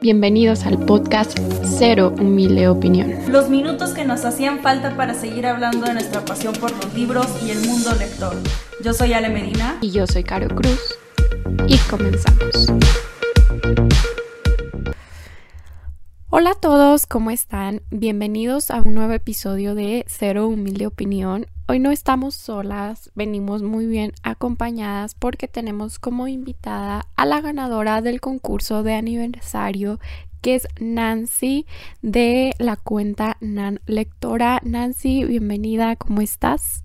Bienvenidos al podcast Cero Humilde Opinión. Los minutos que nos hacían falta para seguir hablando de nuestra pasión por los libros y el mundo lector. Yo soy Ale Medina. Y yo soy Caro Cruz. Y comenzamos. Hola a todos, ¿cómo están? Bienvenidos a un nuevo episodio de Cero Humilde Opinión. Hoy no estamos solas, venimos muy bien acompañadas porque tenemos como invitada a la ganadora del concurso de aniversario que es Nancy de la cuenta Nan Lectora. Nancy, bienvenida, ¿cómo estás?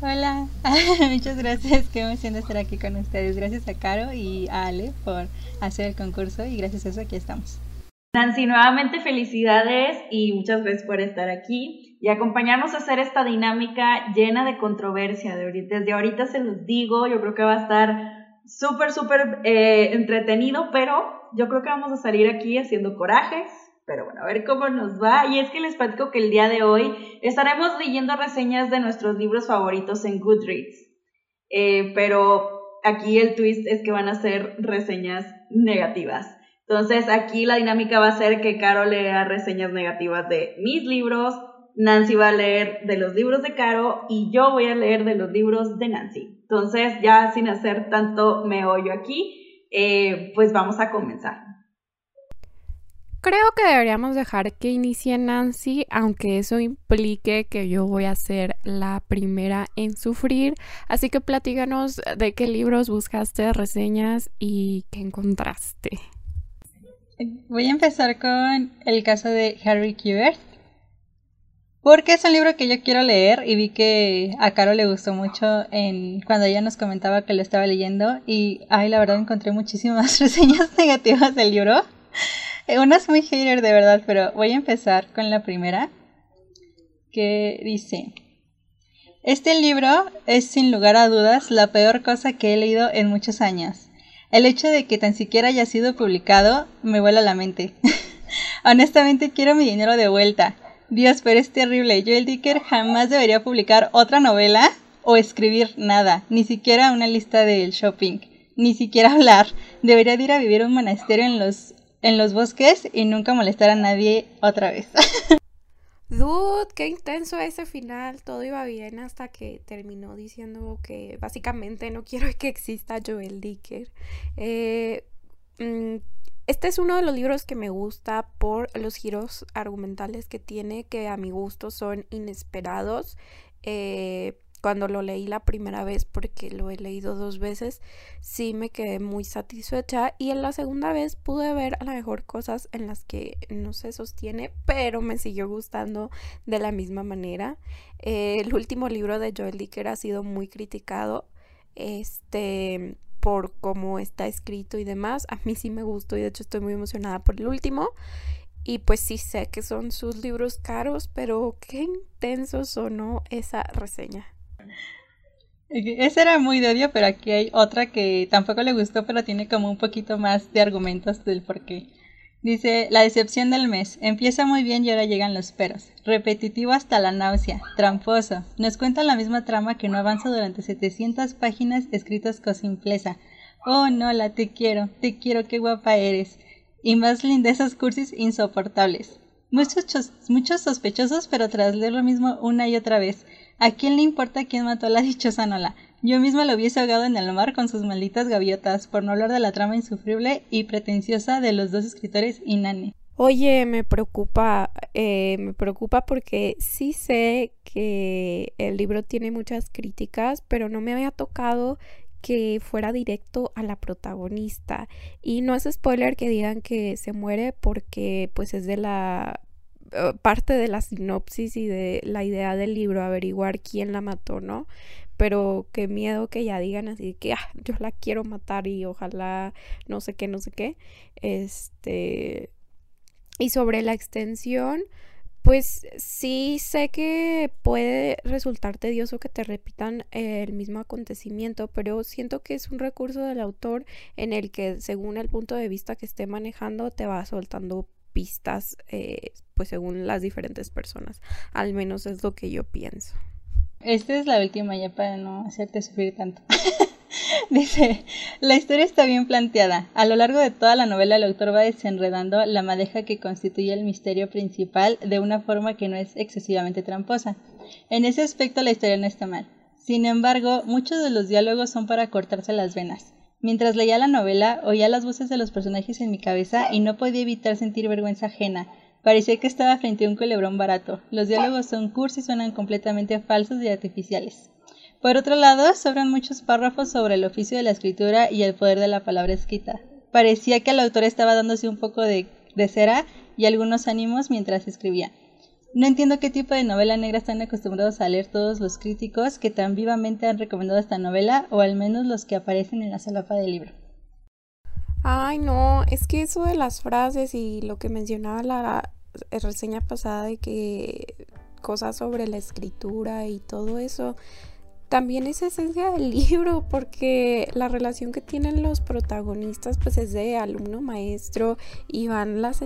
Hola, muchas gracias, qué emoción de estar aquí con ustedes. Gracias a Caro y a Ale por hacer el concurso y gracias a eso aquí estamos. Nancy, nuevamente felicidades y muchas gracias por estar aquí y acompañarnos a hacer esta dinámica llena de controversia. Desde ahorita se los digo, yo creo que va a estar súper, súper eh, entretenido, pero yo creo que vamos a salir aquí haciendo corajes, pero bueno, a ver cómo nos va. Y es que les platico que el día de hoy estaremos leyendo reseñas de nuestros libros favoritos en Goodreads. Eh, pero aquí el twist es que van a ser reseñas negativas. Entonces aquí la dinámica va a ser que Caro lea reseñas negativas de mis libros, Nancy va a leer de los libros de Caro y yo voy a leer de los libros de Nancy. Entonces ya sin hacer tanto meollo aquí, eh, pues vamos a comenzar. Creo que deberíamos dejar que inicie Nancy, aunque eso implique que yo voy a ser la primera en sufrir. Así que platíganos de qué libros buscaste, reseñas y qué encontraste. Voy a empezar con el caso de Harry Kubert. Porque es un libro que yo quiero leer y vi que a Caro le gustó mucho cuando ella nos comentaba que lo estaba leyendo y ay, la verdad encontré muchísimas reseñas negativas del libro. Unas muy hater de verdad, pero voy a empezar con la primera que dice Este libro es sin lugar a dudas la peor cosa que he leído en muchos años. El hecho de que tan siquiera haya sido publicado me vuela la mente. Honestamente quiero mi dinero de vuelta. Dios, pero es terrible. Joel Dicker jamás debería publicar otra novela o escribir nada, ni siquiera una lista del shopping, ni siquiera hablar. Debería ir a vivir un monasterio en los, en los bosques y nunca molestar a nadie otra vez. Dude, qué intenso ese final. Todo iba bien hasta que terminó diciendo que básicamente no quiero que exista Joel Dicker. Eh, mm, este es uno de los libros que me gusta por los giros argumentales que tiene, que a mi gusto son inesperados. Eh, cuando lo leí la primera vez, porque lo he leído dos veces, sí me quedé muy satisfecha y en la segunda vez pude ver a lo mejor cosas en las que no se sostiene, pero me siguió gustando de la misma manera. Eh, el último libro de Joel Dicker ha sido muy criticado. Este por cómo está escrito y demás. A mí sí me gustó y de hecho estoy muy emocionada por el último. Y pues sí sé que son sus libros caros, pero qué intenso sonó esa reseña. Esa era muy de odio, pero aquí hay otra que tampoco le gustó, pero tiene como un poquito más de argumentos del porqué. Dice, la decepción del mes. Empieza muy bien y ahora llegan los peros. Repetitivo hasta la náusea. Tramposo. Nos cuenta la misma trama que no avanza durante 700 páginas escritas con simpleza. Oh, Nola, te quiero. Te quiero, qué guapa eres. Y más lindezas cursis insoportables. Muchos, muchos sospechosos, pero tras leer lo mismo una y otra vez. ¿A quién le importa quién mató a la dichosa Nola? Yo misma lo hubiese ahogado en el mar con sus malditas gaviotas, por no hablar de la trama insufrible y pretenciosa de los dos escritores Inane. Oye, me preocupa, eh, me preocupa porque sí sé que el libro tiene muchas críticas, pero no me había tocado que fuera directo a la protagonista. Y no es spoiler que digan que se muere porque pues es de la eh, parte de la sinopsis y de la idea del libro, averiguar quién la mató, ¿no? Pero qué miedo que ya digan así que ah, yo la quiero matar y ojalá no sé qué, no sé qué. Este. Y sobre la extensión, pues sí sé que puede resultar tedioso que te repitan el mismo acontecimiento, pero siento que es un recurso del autor en el que según el punto de vista que esté manejando te va soltando pistas, eh, pues según las diferentes personas. Al menos es lo que yo pienso. Esta es la última ya para no hacerte sufrir tanto. Dice, la historia está bien planteada. A lo largo de toda la novela el autor va desenredando la madeja que constituye el misterio principal de una forma que no es excesivamente tramposa. En ese aspecto la historia no está mal. Sin embargo, muchos de los diálogos son para cortarse las venas. Mientras leía la novela, oía las voces de los personajes en mi cabeza y no podía evitar sentir vergüenza ajena. Parecía que estaba frente a un culebrón barato. Los diálogos son cursi y suenan completamente falsos y artificiales. Por otro lado, sobran muchos párrafos sobre el oficio de la escritura y el poder de la palabra escrita. Parecía que el autor estaba dándose un poco de, cera y algunos ánimos mientras escribía. No entiendo qué tipo de novela negra están acostumbrados a leer todos los críticos que tan vivamente han recomendado esta novela, o al menos los que aparecen en la solapa del libro. Ay, no, es que eso de las frases y lo que mencionaba la reseña pasada de que cosas sobre la escritura y todo eso, también es esencia del libro porque la relación que tienen los protagonistas pues es de alumno maestro y van las,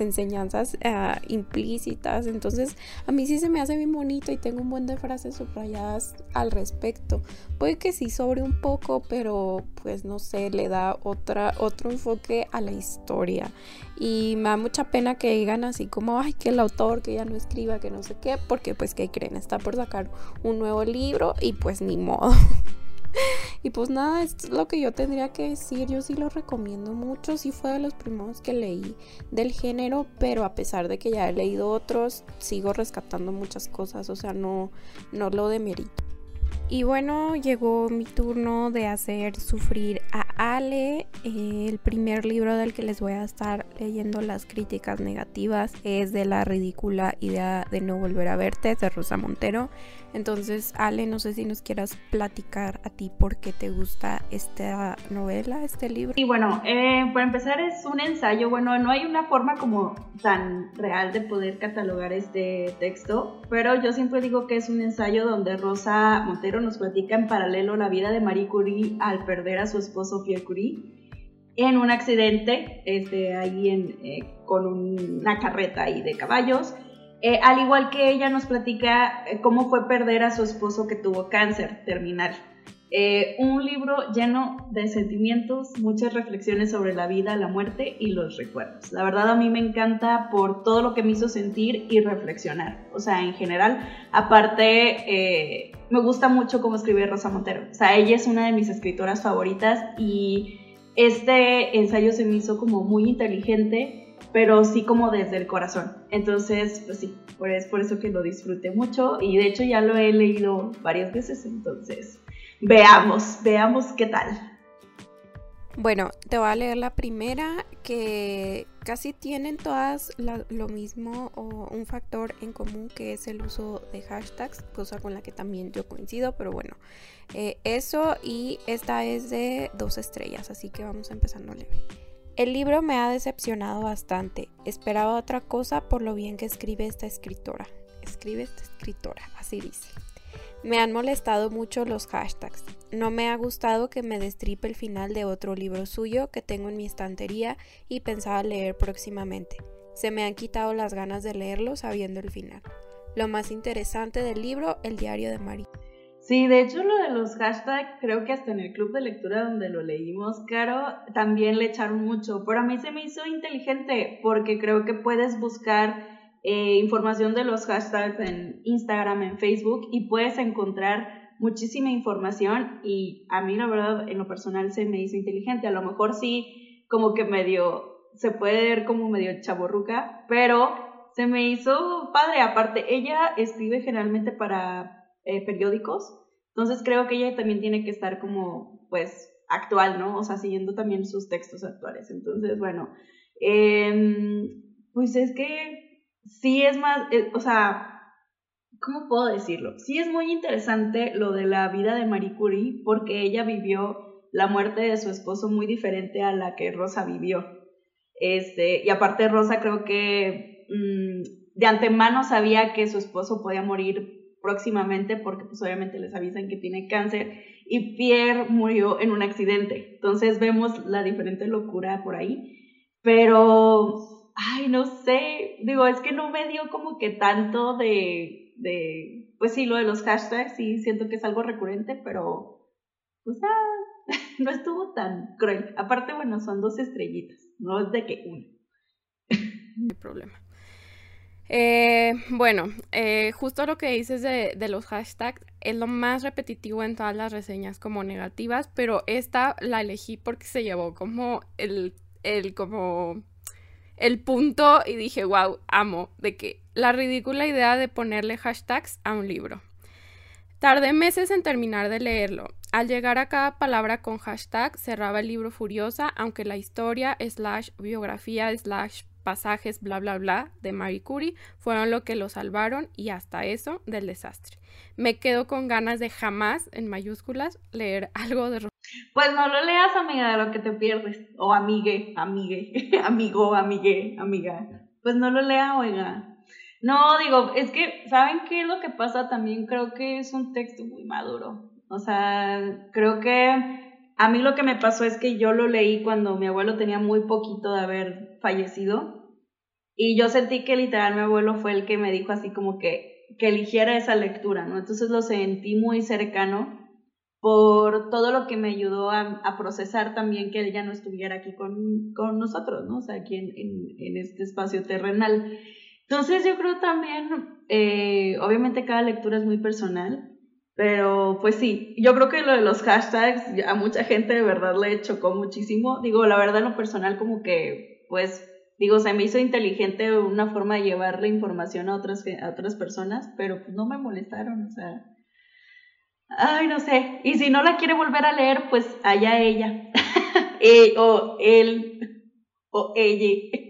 enseñanzas ah, implícitas. Entonces a mí sí se me hace bien bonito y tengo un buen de frases subrayadas al respecto. Puede que sí sobre un poco pero pues no sé le da otra otro enfoque a la historia y me da mucha pena que digan así como, ay, que el autor, que ya no escriba, que no sé qué, porque pues, ¿qué creen? Está por sacar un nuevo libro y pues ni modo. y pues nada, es lo que yo tendría que decir. Yo sí lo recomiendo mucho. Sí fue de los primeros que leí del género, pero a pesar de que ya he leído otros, sigo rescatando muchas cosas. O sea, no, no lo demerito. Y bueno, llegó mi turno de hacer sufrir a Ale. Eh, el primer libro del que les voy a estar leyendo las críticas negativas es de La ridícula idea de no volver a verte de Rosa Montero. Entonces, Ale, no sé si nos quieras platicar a ti por qué te gusta esta novela, este libro. Y bueno, eh, para empezar es un ensayo. Bueno, no hay una forma como tan real de poder catalogar este texto, pero yo siempre digo que es un ensayo donde Rosa Montero nos platica en paralelo la vida de Marie Curie al perder a su esposo Pierre Curie en un accidente este, ahí en, eh, con una carreta ahí de caballos eh, al igual que ella nos platica eh, cómo fue perder a su esposo que tuvo cáncer terminal. Eh, un libro lleno de sentimientos, muchas reflexiones sobre la vida, la muerte y los recuerdos. La verdad a mí me encanta por todo lo que me hizo sentir y reflexionar. O sea, en general, aparte, me gusta mucho cómo escribe Rosa Montero. O sea, ella es una de mis escritoras favoritas y este ensayo se me hizo como muy inteligente pero sí como desde el corazón. Entonces, pues sí, por, es por eso que lo disfruté mucho y de hecho ya lo he leído varias veces, entonces veamos, veamos qué tal. Bueno, te voy a leer la primera que casi tienen todas lo mismo o un factor en común que es el uso de hashtags, cosa con la que también yo coincido, pero bueno, eh, eso y esta es de dos estrellas, así que vamos empezando leve. El libro me ha decepcionado bastante. Esperaba otra cosa por lo bien que escribe esta escritora. Escribe esta escritora, así dice. Me han molestado mucho los hashtags. No me ha gustado que me destripe el final de otro libro suyo que tengo en mi estantería y pensaba leer próximamente. Se me han quitado las ganas de leerlo sabiendo el final. Lo más interesante del libro, el diario de María. Sí, de hecho lo de los hashtags, creo que hasta en el club de lectura donde lo leímos, Caro, también le echaron mucho, pero a mí se me hizo inteligente porque creo que puedes buscar eh, información de los hashtags en Instagram, en Facebook y puedes encontrar muchísima información. Y a mí la verdad en lo personal se me hizo inteligente, a lo mejor sí como que medio, se puede ver como medio chaborruca, pero se me hizo padre, aparte ella escribe generalmente para eh, periódicos. Entonces creo que ella también tiene que estar como, pues, actual, ¿no? O sea, siguiendo también sus textos actuales. Entonces, bueno, em, pues es que sí es más, eh, o sea, ¿cómo puedo decirlo? Sí es muy interesante lo de la vida de Marie Curie porque ella vivió la muerte de su esposo muy diferente a la que Rosa vivió. Este, y aparte Rosa creo que mm, de antemano sabía que su esposo podía morir próximamente porque pues obviamente les avisan que tiene cáncer y Pierre murió en un accidente. Entonces vemos la diferente locura por ahí. Pero, ay, no sé, digo, es que no me dio como que tanto de, de pues sí, lo de los hashtags, sí, siento que es algo recurrente, pero o sea, no estuvo tan cruel. Aparte, bueno, son dos estrellitas, no es de que una. No hay problema. Eh, bueno, eh, justo lo que dices de, de, los hashtags es lo más repetitivo en todas las reseñas como negativas, pero esta la elegí porque se llevó como el, el como el punto y dije, wow, amo, de que la ridícula idea de ponerle hashtags a un libro. Tardé meses en terminar de leerlo. Al llegar a cada palabra con hashtag cerraba el libro furiosa, aunque la historia slash biografía slash pasajes bla bla bla de Marie Curie fueron lo que lo salvaron y hasta eso del desastre. Me quedo con ganas de jamás, en mayúsculas, leer algo de... Pues no lo leas, amiga, de lo que te pierdes. O amigue, amigue, amigo, amigue, amiga. Pues no lo lea, oiga. No, digo, es que, ¿saben qué es lo que pasa? También creo que es un texto muy maduro. O sea, creo que a mí lo que me pasó es que yo lo leí cuando mi abuelo tenía muy poquito de haber fallecido. Y yo sentí que literal mi abuelo fue el que me dijo así como que, que eligiera esa lectura, ¿no? Entonces lo sentí muy cercano por todo lo que me ayudó a, procesar también que él ya no estuviera aquí con, con nosotros, ¿no? O sea, aquí en, en, en este espacio terrenal. Entonces yo creo también, eh, obviamente cada lectura es muy personal, pero pues sí, yo creo que lo de los hashtags a mucha gente de verdad le chocó muchísimo. Digo, la verdad en lo personal como que, pues, digo, se me hizo inteligente una forma de llevar la información a otras, a otras personas, pero pues no me molestaron, o sea... Ay, no sé. Y si no la quiere volver a leer, pues allá ella. e, o él. O ella.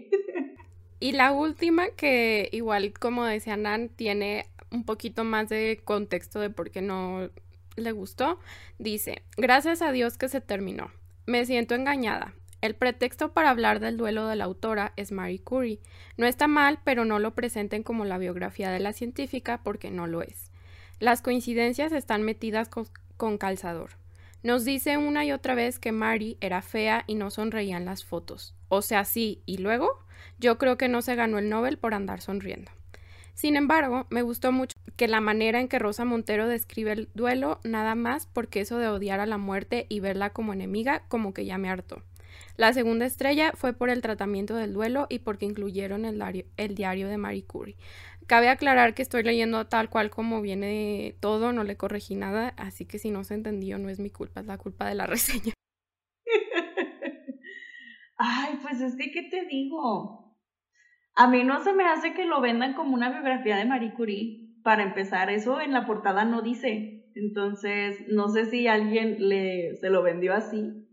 Y la última, que igual como decía Nan, tiene un poquito más de contexto de por qué no le gustó, dice, gracias a Dios que se terminó. Me siento engañada. El pretexto para hablar del duelo de la autora es Marie Curie. No está mal, pero no lo presenten como la biografía de la científica porque no lo es. Las coincidencias están metidas con, calzador. Nos dice una y otra vez que Marie era fea y no sonreía en las fotos. O sea, sí, y luego yo creo que no se ganó el Nobel por andar sonriendo. Sin embargo, me gustó mucho que la manera en que Rosa Montero describe el duelo, nada más porque eso de odiar a la muerte y verla como enemiga, como que ya me hartó. La segunda estrella fue por el tratamiento del duelo y porque incluyeron el diario, el diario de Marie Curie. Cabe aclarar que estoy leyendo tal cual como viene todo, no le corregí nada, así que si no se entendió no es mi culpa, es la culpa de la reseña. Ay, pues es que, ¿qué te digo? A mí no se me hace que lo vendan como una biografía de Marie Curie. Para empezar, eso en la portada no dice. Entonces, no sé si alguien le, se lo vendió así,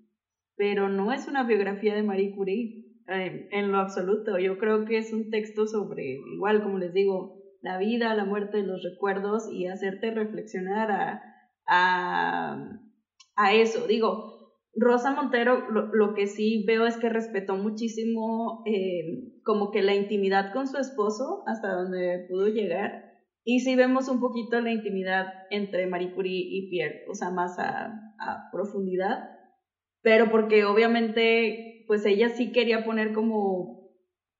pero no es una biografía de Marie Curie en, lo absoluto. Yo creo que es un texto sobre, igual como les digo, la vida, la muerte, los recuerdos y hacerte reflexionar a, a, a eso. Digo, Rosa Montero lo, que sí veo es que respetó muchísimo eh, como que la intimidad con su esposo hasta donde pudo llegar. Y sí vemos un poquito la intimidad entre Marie Curie y Pierre, o sea, más a, profundidad. Pero porque obviamente, pues ella sí quería poner como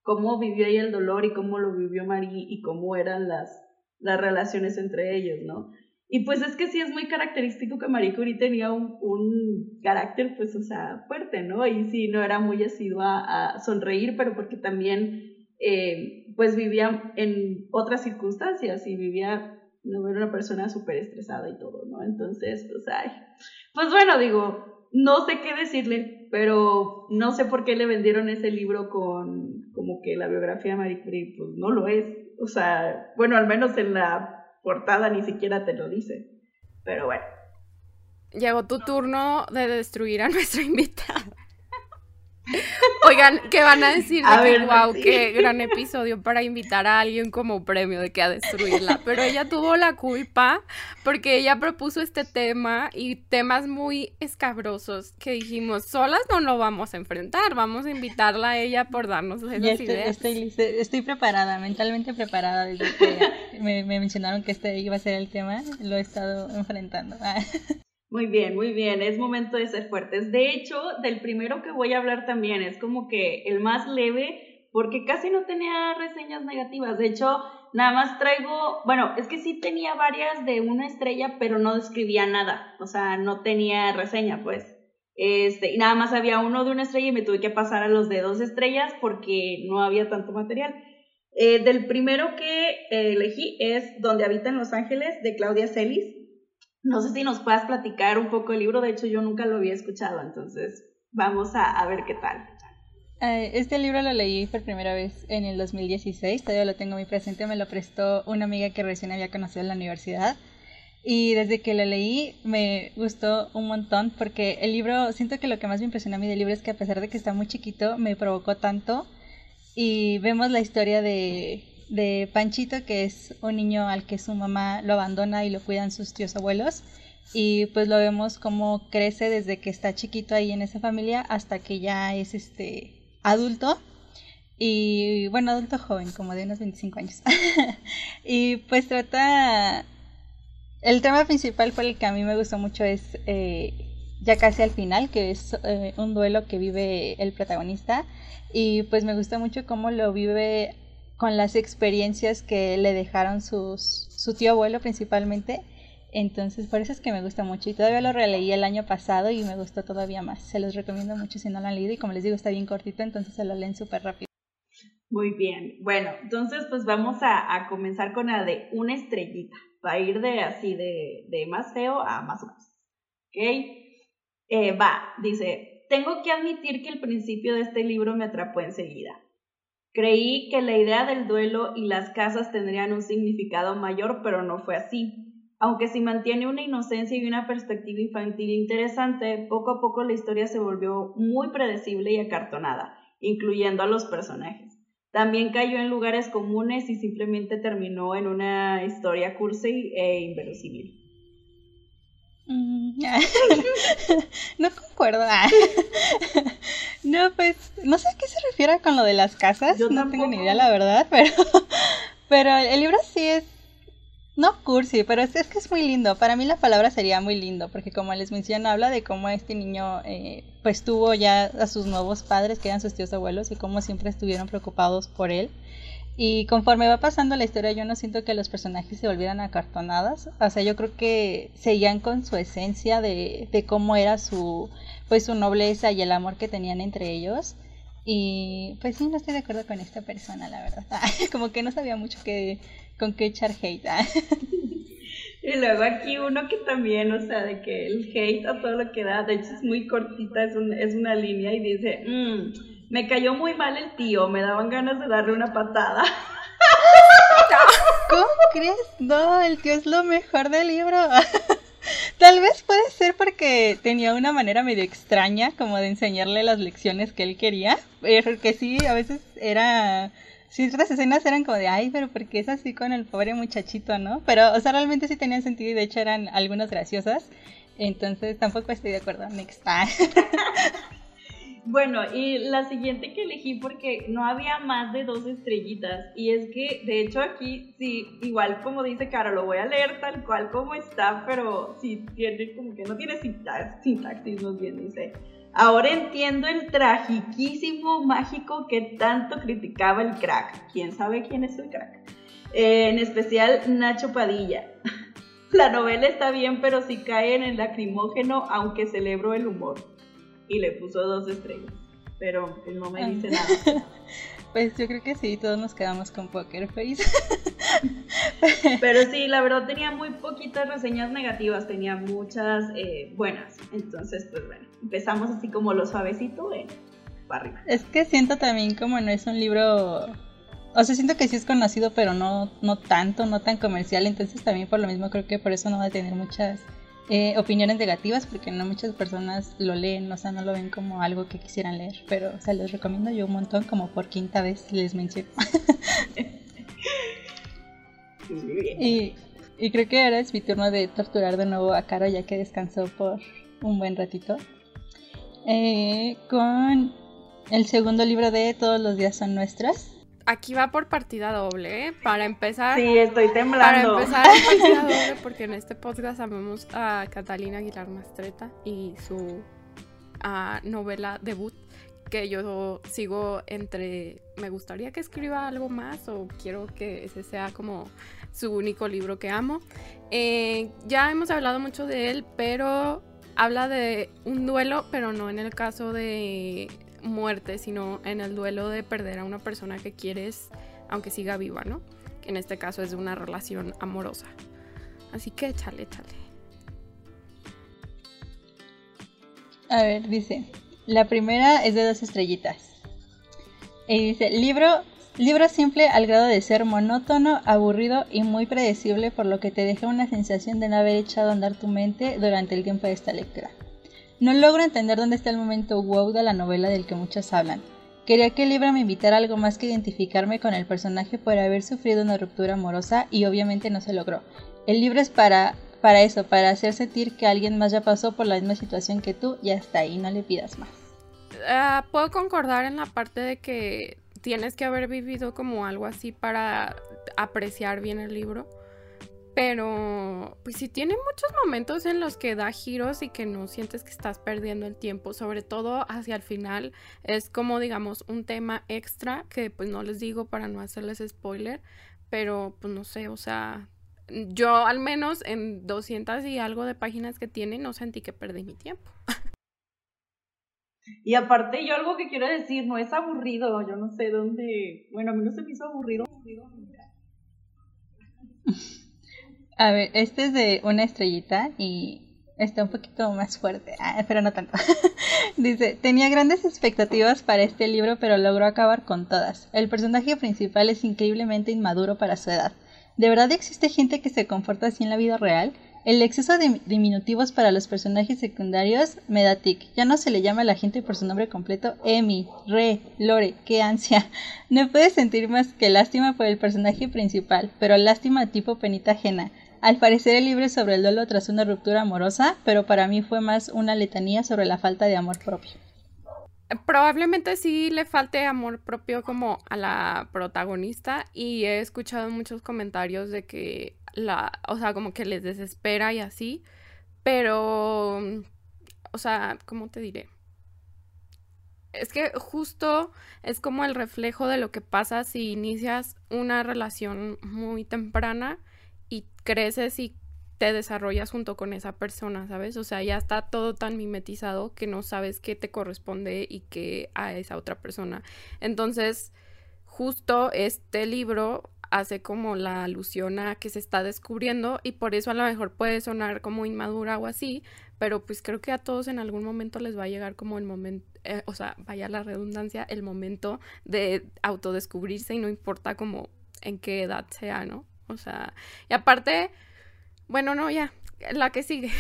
cómo vivió ella el dolor y cómo lo vivió Marie y cómo eran las, las relaciones entre ellos, ¿no? Y pues es que sí es muy característico que Marie Curie tenía un, un carácter, pues, o sea, fuerte, ¿no? Y sí, no era muy asidua a sonreír, pero porque también, eh, pues, vivía en otras circunstancias y vivía, no era una persona súper estresada y todo, ¿no? Entonces, pues, ay, pues bueno, digo, no sé qué decirle, pero no sé por qué le vendieron ese libro con como que la biografía de Marie Curie, pues no lo es. O sea, bueno, al menos en la portada ni siquiera te lo dice. Pero bueno. Llegó tu turno de destruir a nuestra invitada. Oigan, ¿qué van a decir? De que, wow, qué gran episodio para invitar a alguien como premio de que a destruirla. Pero ella tuvo la culpa porque ella propuso este tema y temas muy escabrosos que dijimos, solas no lo vamos a enfrentar, vamos a invitarla a ella por darnos esas estoy, ideas. Estoy, estoy, preparada, mentalmente preparada desde que me, me mencionaron que este iba a ser el tema, lo he estado enfrentando. Muy bien, muy bien, es momento de ser fuertes. De hecho, del primero que voy a hablar también es como que el más leve, porque casi no tenía reseñas negativas. De hecho, nada más traigo, bueno, es que sí tenía varias de una estrella, pero no describía nada, o sea, no tenía reseña, pues. Este, y nada más había uno de una estrella y me tuve que pasar a los de dos estrellas porque no había tanto material. Eh, del primero que eh, elegí es Donde habitan Los Ángeles, de Claudia Celis. No sé si nos puedas platicar un poco el libro, de hecho yo nunca lo había escuchado, entonces vamos a, a ver qué tal. Eh, este libro lo leí por primera vez en el 2016, todavía lo tengo muy presente, me lo prestó una amiga que recién había conocido en la universidad. Y desde que lo leí me gustó un montón porque el libro, siento que lo que más me impresionó a mí del libro es que a pesar de que está muy chiquito, me provocó tanto. Y vemos la historia de, de Panchito, que es un niño al que su mamá lo abandona y lo cuidan sus tíos abuelos. Y pues lo vemos como crece desde que está chiquito ahí en esa familia hasta que ya es este adulto. Y bueno, adulto joven, como de unos 25 años. y pues trata el tema principal por el que a mí me gustó mucho es eh, ya casi al final, que es eh, un duelo que vive el protagonista. Y pues me gusta mucho cómo lo vive con las experiencias que le dejaron sus, su tío abuelo principalmente. Entonces, por eso es que me gusta mucho. Y todavía lo releí el año pasado y me gustó todavía más. Se los recomiendo mucho si no lo han leído. Y como les digo, está bien cortito, entonces se lo leen súper rápido. Muy bien. Bueno, entonces pues vamos a, a comenzar con la de una estrellita va a ir de así, de, de más feo a más o menos. ¿Ok? Eh, va, dice, tengo que admitir que el principio de este libro me atrapó enseguida. Creí que la idea del duelo y las casas tendrían un significado mayor, pero no fue así. Aunque si mantiene una inocencia y una perspectiva infantil interesante, poco a poco la historia se volvió muy predecible y acartonada, incluyendo a los personajes. También cayó en lugares comunes y simplemente terminó en una historia cursi e inverosímil. Mm, no concuerdo. no, pues no sé a qué se refiere con lo de las casas. no tengo ni idea, la verdad, pero, pero el libro sí es no cursi, pero es, que es muy lindo. Para mí la palabra sería muy lindo, porque como les menciono, habla de cómo este niño eh, pues tuvo ya a sus nuevos padres, que eran sus tíos abuelos, y cómo siempre estuvieron preocupados por él. Y conforme va pasando la historia, yo no siento que los personajes se volvieran acartonadas. O sea, yo creo que seguían con su esencia de, de cómo era su, pues su nobleza y el amor que tenían entre ellos. Y pues sí, no estoy de acuerdo con esta persona, la verdad. Como que no sabía mucho que, con qué echar hate. Y luego aquí uno que también, o sea, de que el hate a todo lo que da, de hecho es muy cortita, es, un, es una línea y dice, mmm, me cayó muy mal el tío, me daban ganas de darle una patada. ¿Cómo crees? No, el tío es lo mejor del libro. Tal vez puede ser porque tenía una manera medio extraña como de enseñarle las lecciones que él quería, porque sí, a veces era ciertas escenas eran como de, ay, pero porque es así con el pobre muchachito, ¿no? Pero, o sea, realmente sí tenían sentido y de hecho eran algunas graciosas. Entonces tampoco estoy de acuerdo. Next Bueno, y la siguiente que elegí porque no había más de dos estrellitas. Y es que, de hecho, aquí sí, igual como dice Caro, lo voy a leer tal cual como está, pero sí tiene como que no tiene sintaxis, más bien dice. Ahora entiendo el tragiquísimo mágico que tanto criticaba el crack. ¿Quién sabe quién es el crack? Eh, en especial Nacho Padilla. La novela está bien, pero si cae en el lacrimógeno, aunque celebro el humor. Y le puso dos estrellas. Pero pues, no me dice nada. Pues yo creo que sí, todos nos quedamos con Poker Face. Pero sí, la verdad tenía muy poquitas reseñas negativas, tenía muchas eh, buenas. Entonces, pues bueno, empezamos así como lo suavecito eh, para arriba. Es que siento también como no es un libro... O sea, siento que sí es conocido, pero no, no tanto, no tan comercial. Entonces también por lo mismo creo que por eso no va a tener muchas eh, opiniones negativas porque no muchas personas lo leen, o sea, no lo ven como algo que quisieran leer, pero o sea, les recomiendo yo un montón, como por quinta vez les menciono. y, y, creo que ahora es mi turno de torturar de nuevo a Caro ya que descansó por un buen ratito. Eh, con el segundo libro de Todos los días son nuestras aquí va por partida doble, ¿eh? Para empezar. Sí, estoy temblando. Para empezar, partida doble, porque en este podcast amamos a Catalina Aguilar Mastreta y su uh, novela debut, que yo sigo entre, me gustaría que escriba algo más o quiero que ese sea como su único libro que amo. Eh, ya hemos hablado mucho de él, pero habla de un duelo, pero no en el caso de muerte, sino en el duelo de perder a una persona que quieres, aunque siga viva, ¿no? Que en este caso es de una relación amorosa. Así que échale, échale. A ver, dice, la primera es de dos estrellitas. Y dice, libro, libro simple al grado de ser monótono, aburrido y muy predecible, por lo que te deja una sensación de no haber echado a andar tu mente durante el tiempo de esta lectura. No logro entender dónde está el momento wow de la novela del que muchos hablan. Quería que el libro me invitara algo más que identificarme con el personaje por haber sufrido una ruptura amorosa y obviamente no se logró. El libro es para, para eso, para hacer sentir que alguien más ya pasó por la misma situación que tú y hasta ahí no le pidas más. Ah, puedo concordar en la parte de que tienes que haber vivido como algo así para apreciar bien el libro. Pero, pues sí tiene muchos momentos en los que da giros y que no sientes que estás perdiendo el tiempo, sobre todo hacia el final. Es como, digamos, un tema extra que pues no les digo para no hacerles spoiler, pero pues no sé, o sea, yo al menos en 200 y algo de páginas que tiene no sentí que perdí mi tiempo. Y aparte yo algo que quiero decir, no es aburrido, yo no sé dónde, bueno, a mí no se me hizo aburrido. aburrido A ver, este es de una estrellita y está un poquito más fuerte, ah, pero no tanto. Dice, tenía grandes expectativas para este libro, pero logró acabar con todas. El personaje principal es increíblemente inmaduro para su edad. ¿De verdad existe gente que se comporta así en la vida real? El exceso de diminutivos para los personajes secundarios me da tic. Ya no se le llama a la gente por su nombre completo Emi, Re, Lore, qué ansia. No puedes sentir más que lástima por el personaje principal, pero lástima tipo penita ajena. Al parecer el libro sobre el duelo tras una ruptura amorosa, pero para mí fue más una letanía sobre la falta de amor propio. Probablemente sí le falte amor propio como a la protagonista y he escuchado muchos comentarios de que la, o sea, como que les desespera y así, pero, o sea, ¿cómo te diré? Es que justo es como el reflejo de lo que pasa si inicias una relación muy temprana y creces y te desarrollas junto con esa persona, ¿sabes? O sea, ya está todo tan mimetizado que no sabes qué te corresponde y qué a esa otra persona. Entonces, justo este libro hace como la alusión a que se está descubriendo y por eso a lo mejor puede sonar como inmadura o así, pero pues creo que a todos en algún momento les va a llegar como el momento, eh, o sea, vaya la redundancia, el momento de autodescubrirse y no importa como en qué edad sea, ¿no? O sea, y aparte, bueno, no, ya, la que sigue.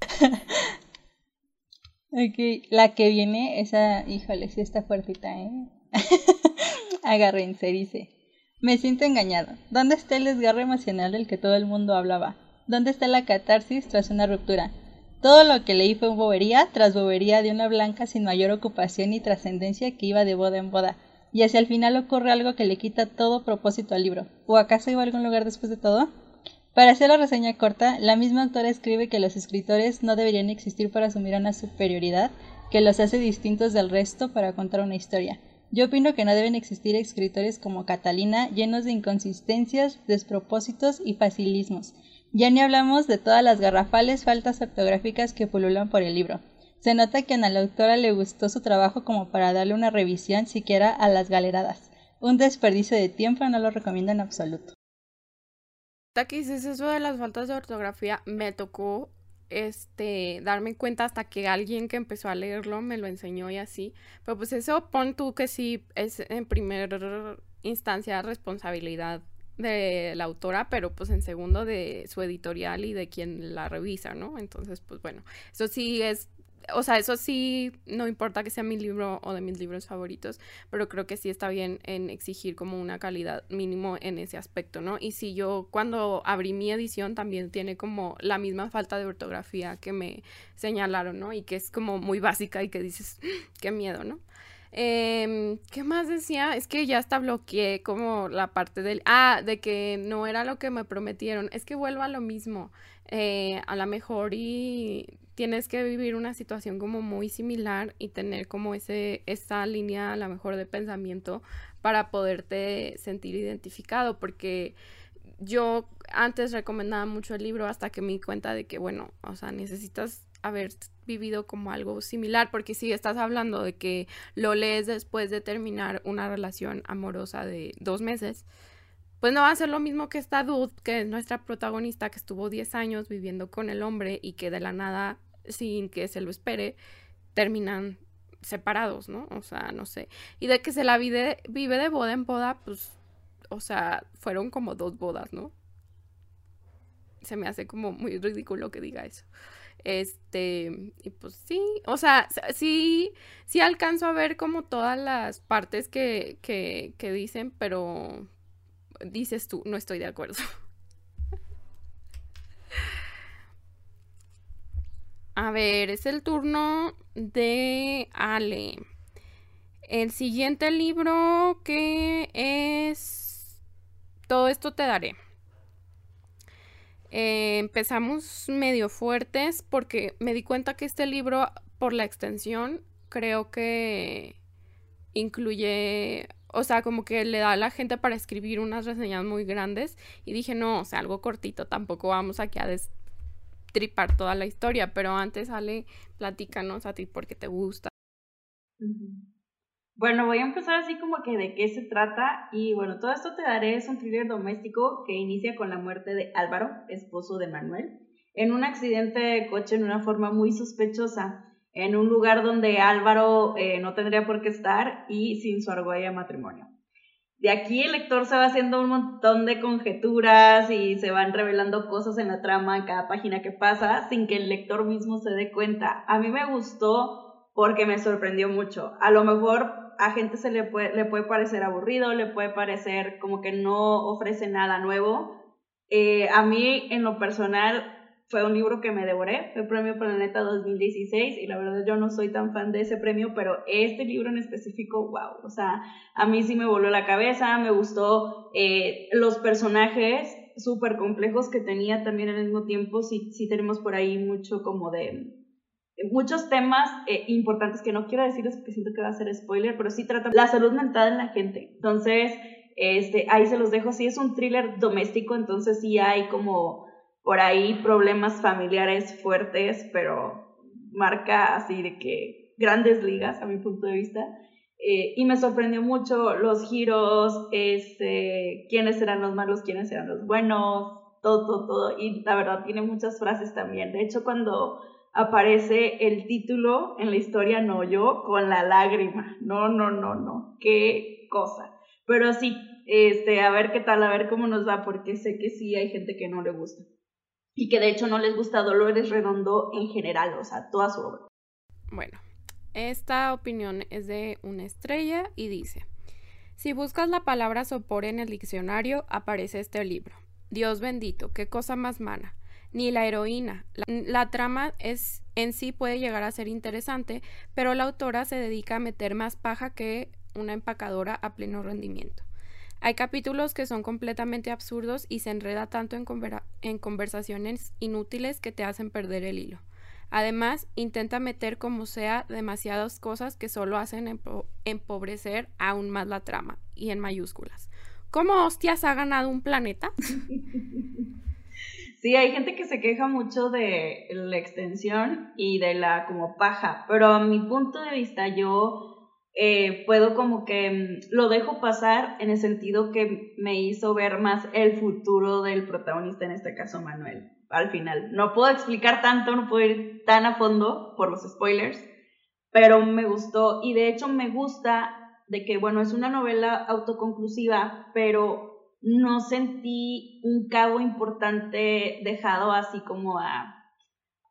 ok, la que viene, esa, híjole, sí está fuertita, ¿eh? Agárrense, dice. Me siento engañado. ¿Dónde está el desgarro emocional del que todo el mundo hablaba? ¿Dónde está la catarsis tras una ruptura? Todo lo que leí fue bobería tras bobería de una blanca sin mayor ocupación y trascendencia que iba de boda en boda y hacia el final ocurre algo que le quita todo propósito al libro. ¿O acaso iba a algún lugar después de todo? Para hacer la reseña corta, la misma autora escribe que los escritores no deberían existir para asumir una superioridad que los hace distintos del resto para contar una historia. Yo opino que no deben existir escritores como Catalina llenos de inconsistencias, despropósitos y facilismos. Ya ni hablamos de todas las garrafales faltas ortográficas que pululan por el libro. Se nota que a la autora le gustó su trabajo como para darle una revisión siquiera a las galeradas. Un desperdicio de tiempo, no lo recomiendo en absoluto. Aquí dices eso de las faltas de ortografía, me tocó este darme cuenta hasta que alguien que empezó a leerlo me lo enseñó y así. Pero pues eso pon tú que sí es en primera instancia responsabilidad de la autora, pero pues en segundo de su editorial y de quien la revisa, ¿no? Entonces, pues bueno, eso sí es o sea, eso sí, no importa que sea mi libro o de mis libros favoritos, pero creo que sí está bien en exigir como una calidad mínimo en ese aspecto, ¿no? Y si yo cuando abrí mi edición también tiene como la misma falta de ortografía que me señalaron, ¿no? Y que es como muy básica y que dices, qué miedo, ¿no? Eh, ¿Qué más decía? Es que ya hasta bloqueé como la parte del... Ah, de que no era lo que me prometieron. Es que vuelvo a lo mismo. Eh, a lo mejor y tienes que vivir una situación como muy similar y tener como ese, esa línea a lo mejor de pensamiento para poderte sentir identificado, porque yo antes recomendaba mucho el libro hasta que me di cuenta de que, bueno, o sea, necesitas haber vivido como algo similar, porque si estás hablando de que lo lees después de terminar una relación amorosa de dos meses, pues no va a ser lo mismo que esta dude, que es nuestra protagonista, que estuvo 10 años viviendo con el hombre y que de la nada, sin que se lo espere, terminan separados, ¿no? O sea, no sé. Y de que se la vive, de boda en boda, pues, o sea, fueron como dos bodas, ¿no? Se me hace como muy ridículo que diga eso. Este, y pues sí, o sea, sí, sí alcanzo a ver como todas las partes que, que, que dicen, pero dices tú, no estoy de acuerdo. A ver, es el turno de Ale. El siguiente libro que es... Todo esto te daré. Eh, empezamos medio fuertes porque me di cuenta que este libro, por la extensión, creo que incluye o sea, como que le da a la gente para escribir unas reseñas muy grandes y dije, no, o sea, algo cortito, tampoco vamos aquí a destripar toda la historia, pero antes sale, platícanos a ti porque te gusta. Bueno, voy a empezar así como que de qué se trata y bueno, todo esto te daré es un thriller doméstico que inicia con la muerte de Álvaro, esposo de Manuel, en un accidente de coche en una forma muy sospechosa en un lugar donde Álvaro eh, no tendría por qué estar y sin su argolla matrimonio. De aquí el lector se va haciendo un montón de conjeturas y se van revelando cosas en la trama en cada página que pasa sin que el lector mismo se dé cuenta. A mí me gustó porque me sorprendió mucho. A lo mejor a gente se le puede, parecer aburrido, le puede parecer como que no ofrece nada nuevo. Eh, a mí en lo personal fue un libro que me devoré, fue Premio Planeta 2016 y la verdad yo no soy tan fan de ese premio, pero este libro en específico, wow, o sea, a mí sí me voló la cabeza, me gustó eh, los personajes súper complejos que tenía también al mismo tiempo, sí, sí tenemos por ahí mucho como de muchos temas eh, importantes que no quiero decirles porque siento que va a ser spoiler, pero sí trata la salud mental en la gente. Entonces, este, ahí se los dejo. Sí es un thriller doméstico, entonces sí hay como por ahí problemas familiares fuertes, pero marca así de que grandes ligas a mi punto de vista. Eh, y me sorprendió mucho los giros, este, quiénes eran los malos, quiénes eran los buenos, todo, todo, todo. Y la verdad tiene muchas frases también. De hecho, cuando aparece el título en la historia, no yo, con la lágrima. No, no, no, no. Qué cosa. Pero sí, este, a ver qué tal, a ver cómo nos va, porque sé que sí hay gente que no le gusta y que de hecho no les gusta Dolores Redondo en general, o sea, toda su obra. Bueno, esta opinión es de una estrella y dice, si buscas la palabra sopor en el diccionario, aparece este libro. Dios bendito, qué cosa más mana. Ni la heroína. La, la, trama es en sí puede llegar a ser interesante, pero la autora se dedica a meter más paja que una empacadora a pleno rendimiento. Hay capítulos que son completamente absurdos y se enreda tanto en, conversaciones inútiles que te hacen perder el hilo. Además, intenta meter como sea demasiadas cosas que solo hacen empobrecer aún más la trama, y en mayúsculas. ¿Cómo hostias ha ganado un planeta? Sí, hay gente que se queja mucho de la extensión y de la como paja, pero a mi punto de vista yo eh, puedo como que mm, lo dejo pasar en el sentido que me hizo ver más el futuro del protagonista, en este caso Manuel, al final. No puedo explicar tanto, no puedo ir tan a fondo por los spoilers, pero me gustó y de hecho me gusta de que, bueno, es una novela autoconclusiva, pero no sentí un cabo importante dejado así como a,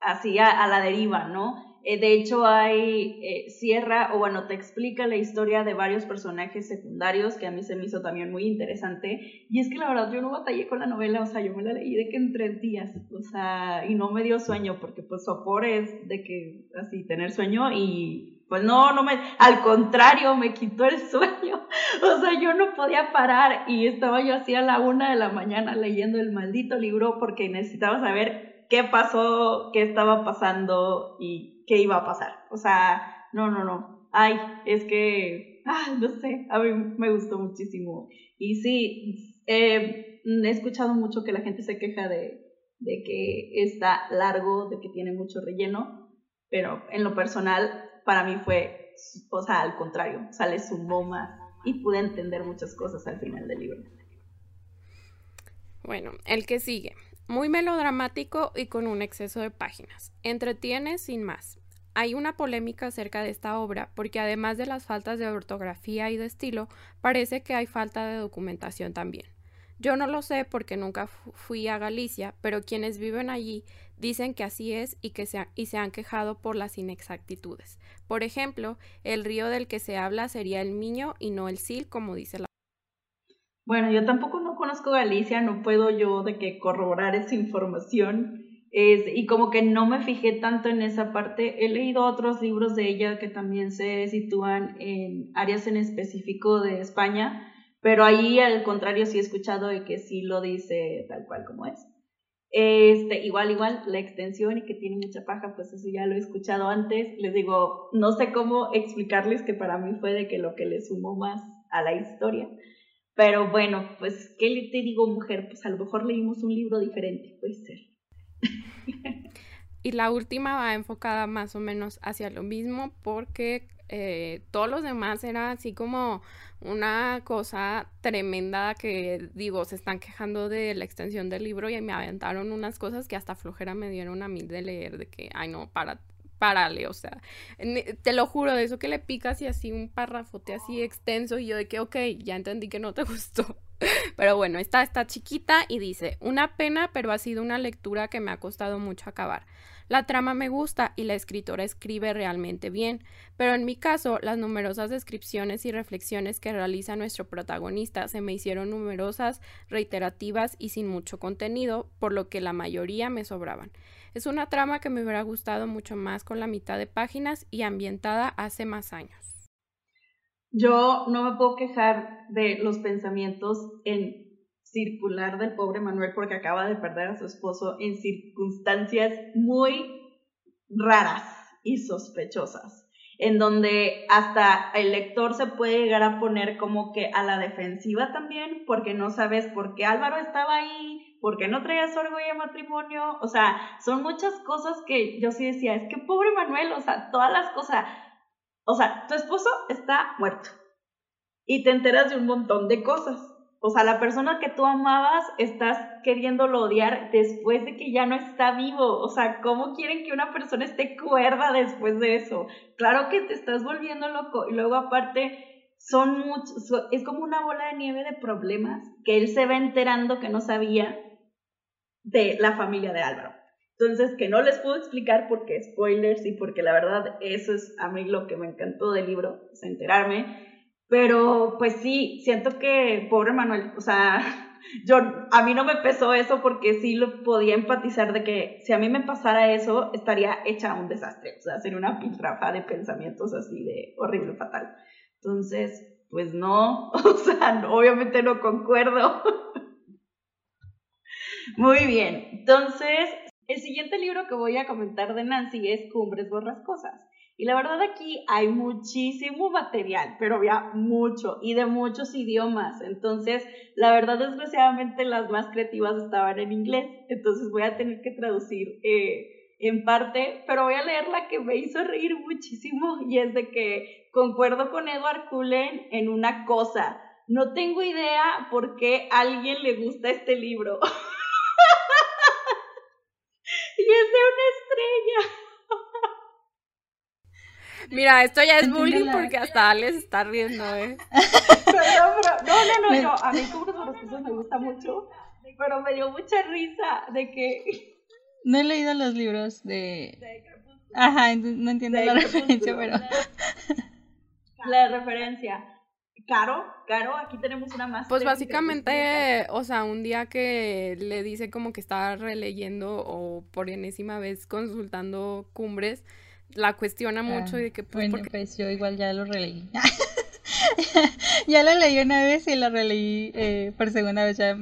así a la deriva, ¿no? Eh, de hecho, hay, eh, cierra, o bueno, te explica la historia de varios personajes secundarios que a mí se me hizo también muy interesante. Y es que la verdad yo no batallé con la novela, o sea, yo me la leí de que en tres días, o sea, y no me dio sueño, porque pues sopor es de que así, tener sueño y pues no, no me, al contrario, me quitó el sueño. O sea, yo no podía parar y estaba yo así a la una de la mañana leyendo el maldito libro porque necesitaba saber qué pasó, qué estaba pasando y qué iba a pasar. O sea, no, no, no. Ay, es que, ah, no sé, a mí me gustó muchísimo. Y sí, eh, he escuchado mucho que la gente se queja de, de que está largo, de que tiene mucho relleno, pero en lo personal, para mí fue, o sea, al contrario, o sea, le más y pude entender muchas cosas al final del libro. Bueno, el que sigue. Muy melodramático y con un exceso de páginas. Entretiene sin más. Hay una polémica acerca de esta obra porque además de las faltas de ortografía y de estilo, parece que hay falta de documentación también. Yo no lo sé porque nunca fui a Galicia, pero quienes viven allí dicen que así es y que se, han quejado por las inexactitudes. Por ejemplo, el río del que se habla sería el Miño y no el Sil, como dice la bueno, yo tampoco conozco Galicia, no puedo yo de que corroborar esa información. Es, y como que no me fijé tanto en esa parte. He leído otros libros de ella que también se sitúan en áreas en específico de España, pero ahí al contrario sí he escuchado de que sí lo dice tal cual como es. Este, igual, igual, la extensión y que tiene mucha paja, pues eso ya lo he escuchado antes. Les digo, no sé cómo explicarles que para mí fue de que lo que le sumó más a la historia. Pero bueno, pues, ¿qué te digo, mujer? Pues a lo mejor leímos un libro diferente, puede ser. y la última va enfocada más o menos hacia lo mismo porque eh, todos los demás era así como una cosa tremenda que digo, se están quejando de la extensión del libro y me aventaron unas cosas que hasta flojera me dieron a mí de leer, de que, ay no, para, párale, o sea, te lo juro, de eso que le picas y así un párrafote así extenso y yo de que, ok, ya entendí que no te gustó. Pero bueno, está chiquita y dice, una pena, pero ha sido una lectura que me ha costado mucho acabar. La trama me gusta y la escritora escribe realmente bien, pero en mi caso las numerosas descripciones y reflexiones que realiza nuestro protagonista se me hicieron numerosas, reiterativas y sin mucho contenido, por lo que la mayoría me sobraban. Es una trama que me hubiera gustado mucho más con la mitad de páginas y ambientada hace más años. Yo no me puedo quejar de los pensamientos en circular del pobre Manuel porque acaba de perder a su esposo en circunstancias muy raras y sospechosas, en donde hasta el lector se puede llegar a poner como que a la defensiva también, porque no sabes por qué Álvaro estaba ahí, porque no traías orgullo de matrimonio? O sea, son muchas cosas que yo sí decía, es que pobre Manuel, o sea, todas las cosas, o sea, tu esposo está muerto y te enteras de un montón de cosas. O sea, la persona que tú amabas estás queriéndolo odiar después de que ya no está vivo. O sea, ¿cómo quieren que una persona esté cuerda después de eso? Claro que te estás volviendo loco. Y luego aparte, son muchos, es como una bola de nieve de problemas que él se va enterando que no sabía de la familia de Álvaro. Entonces, que no les puedo explicar porque spoilers y porque la verdad eso es a mí lo que me encantó del libro, es enterarme. Pero pues sí, siento que pobre Manuel, o sea, yo a mí no me pesó eso porque sí lo podía empatizar de que si a mí me pasara eso estaría hecha un desastre, o sea, sería una piltrafa de pensamientos así de horrible, fatal. Entonces, pues no, o sea, obviamente no concuerdo. Muy bien, entonces el siguiente libro que voy a comentar de Nancy es Cumbres Borrascosas. Y la verdad aquí hay muchísimo material, pero había mucho y de muchos idiomas. Entonces, la verdad desgraciadamente las más creativas estaban en inglés. Entonces voy a tener que traducir eh, en parte, pero voy a leer la que me hizo reír muchísimo y es de que concuerdo con Edward Cullen en una cosa. No tengo idea por qué a alguien le gusta este libro. de una estrella. Mira, esto ya es bullying porque hasta Alex está riendo, ¿eh? Perdón, pero no, no, no, no. A mí Cubres Borrascosas me gusta mucho, pero me dio mucha risa de que... No he leído los libros de... Ajá, no entiendo la referencia, pero... La referencia. Caro, Caro, aquí tenemos una más. Pues básicamente, o sea, un día que le dice como que estaba releyendo o por enésima vez consultando cumbres, la cuestiona mucho y de que pues, bueno, pues yo igual ya lo releí. ya lo leí una vez y lo releí eh, por segunda vez ya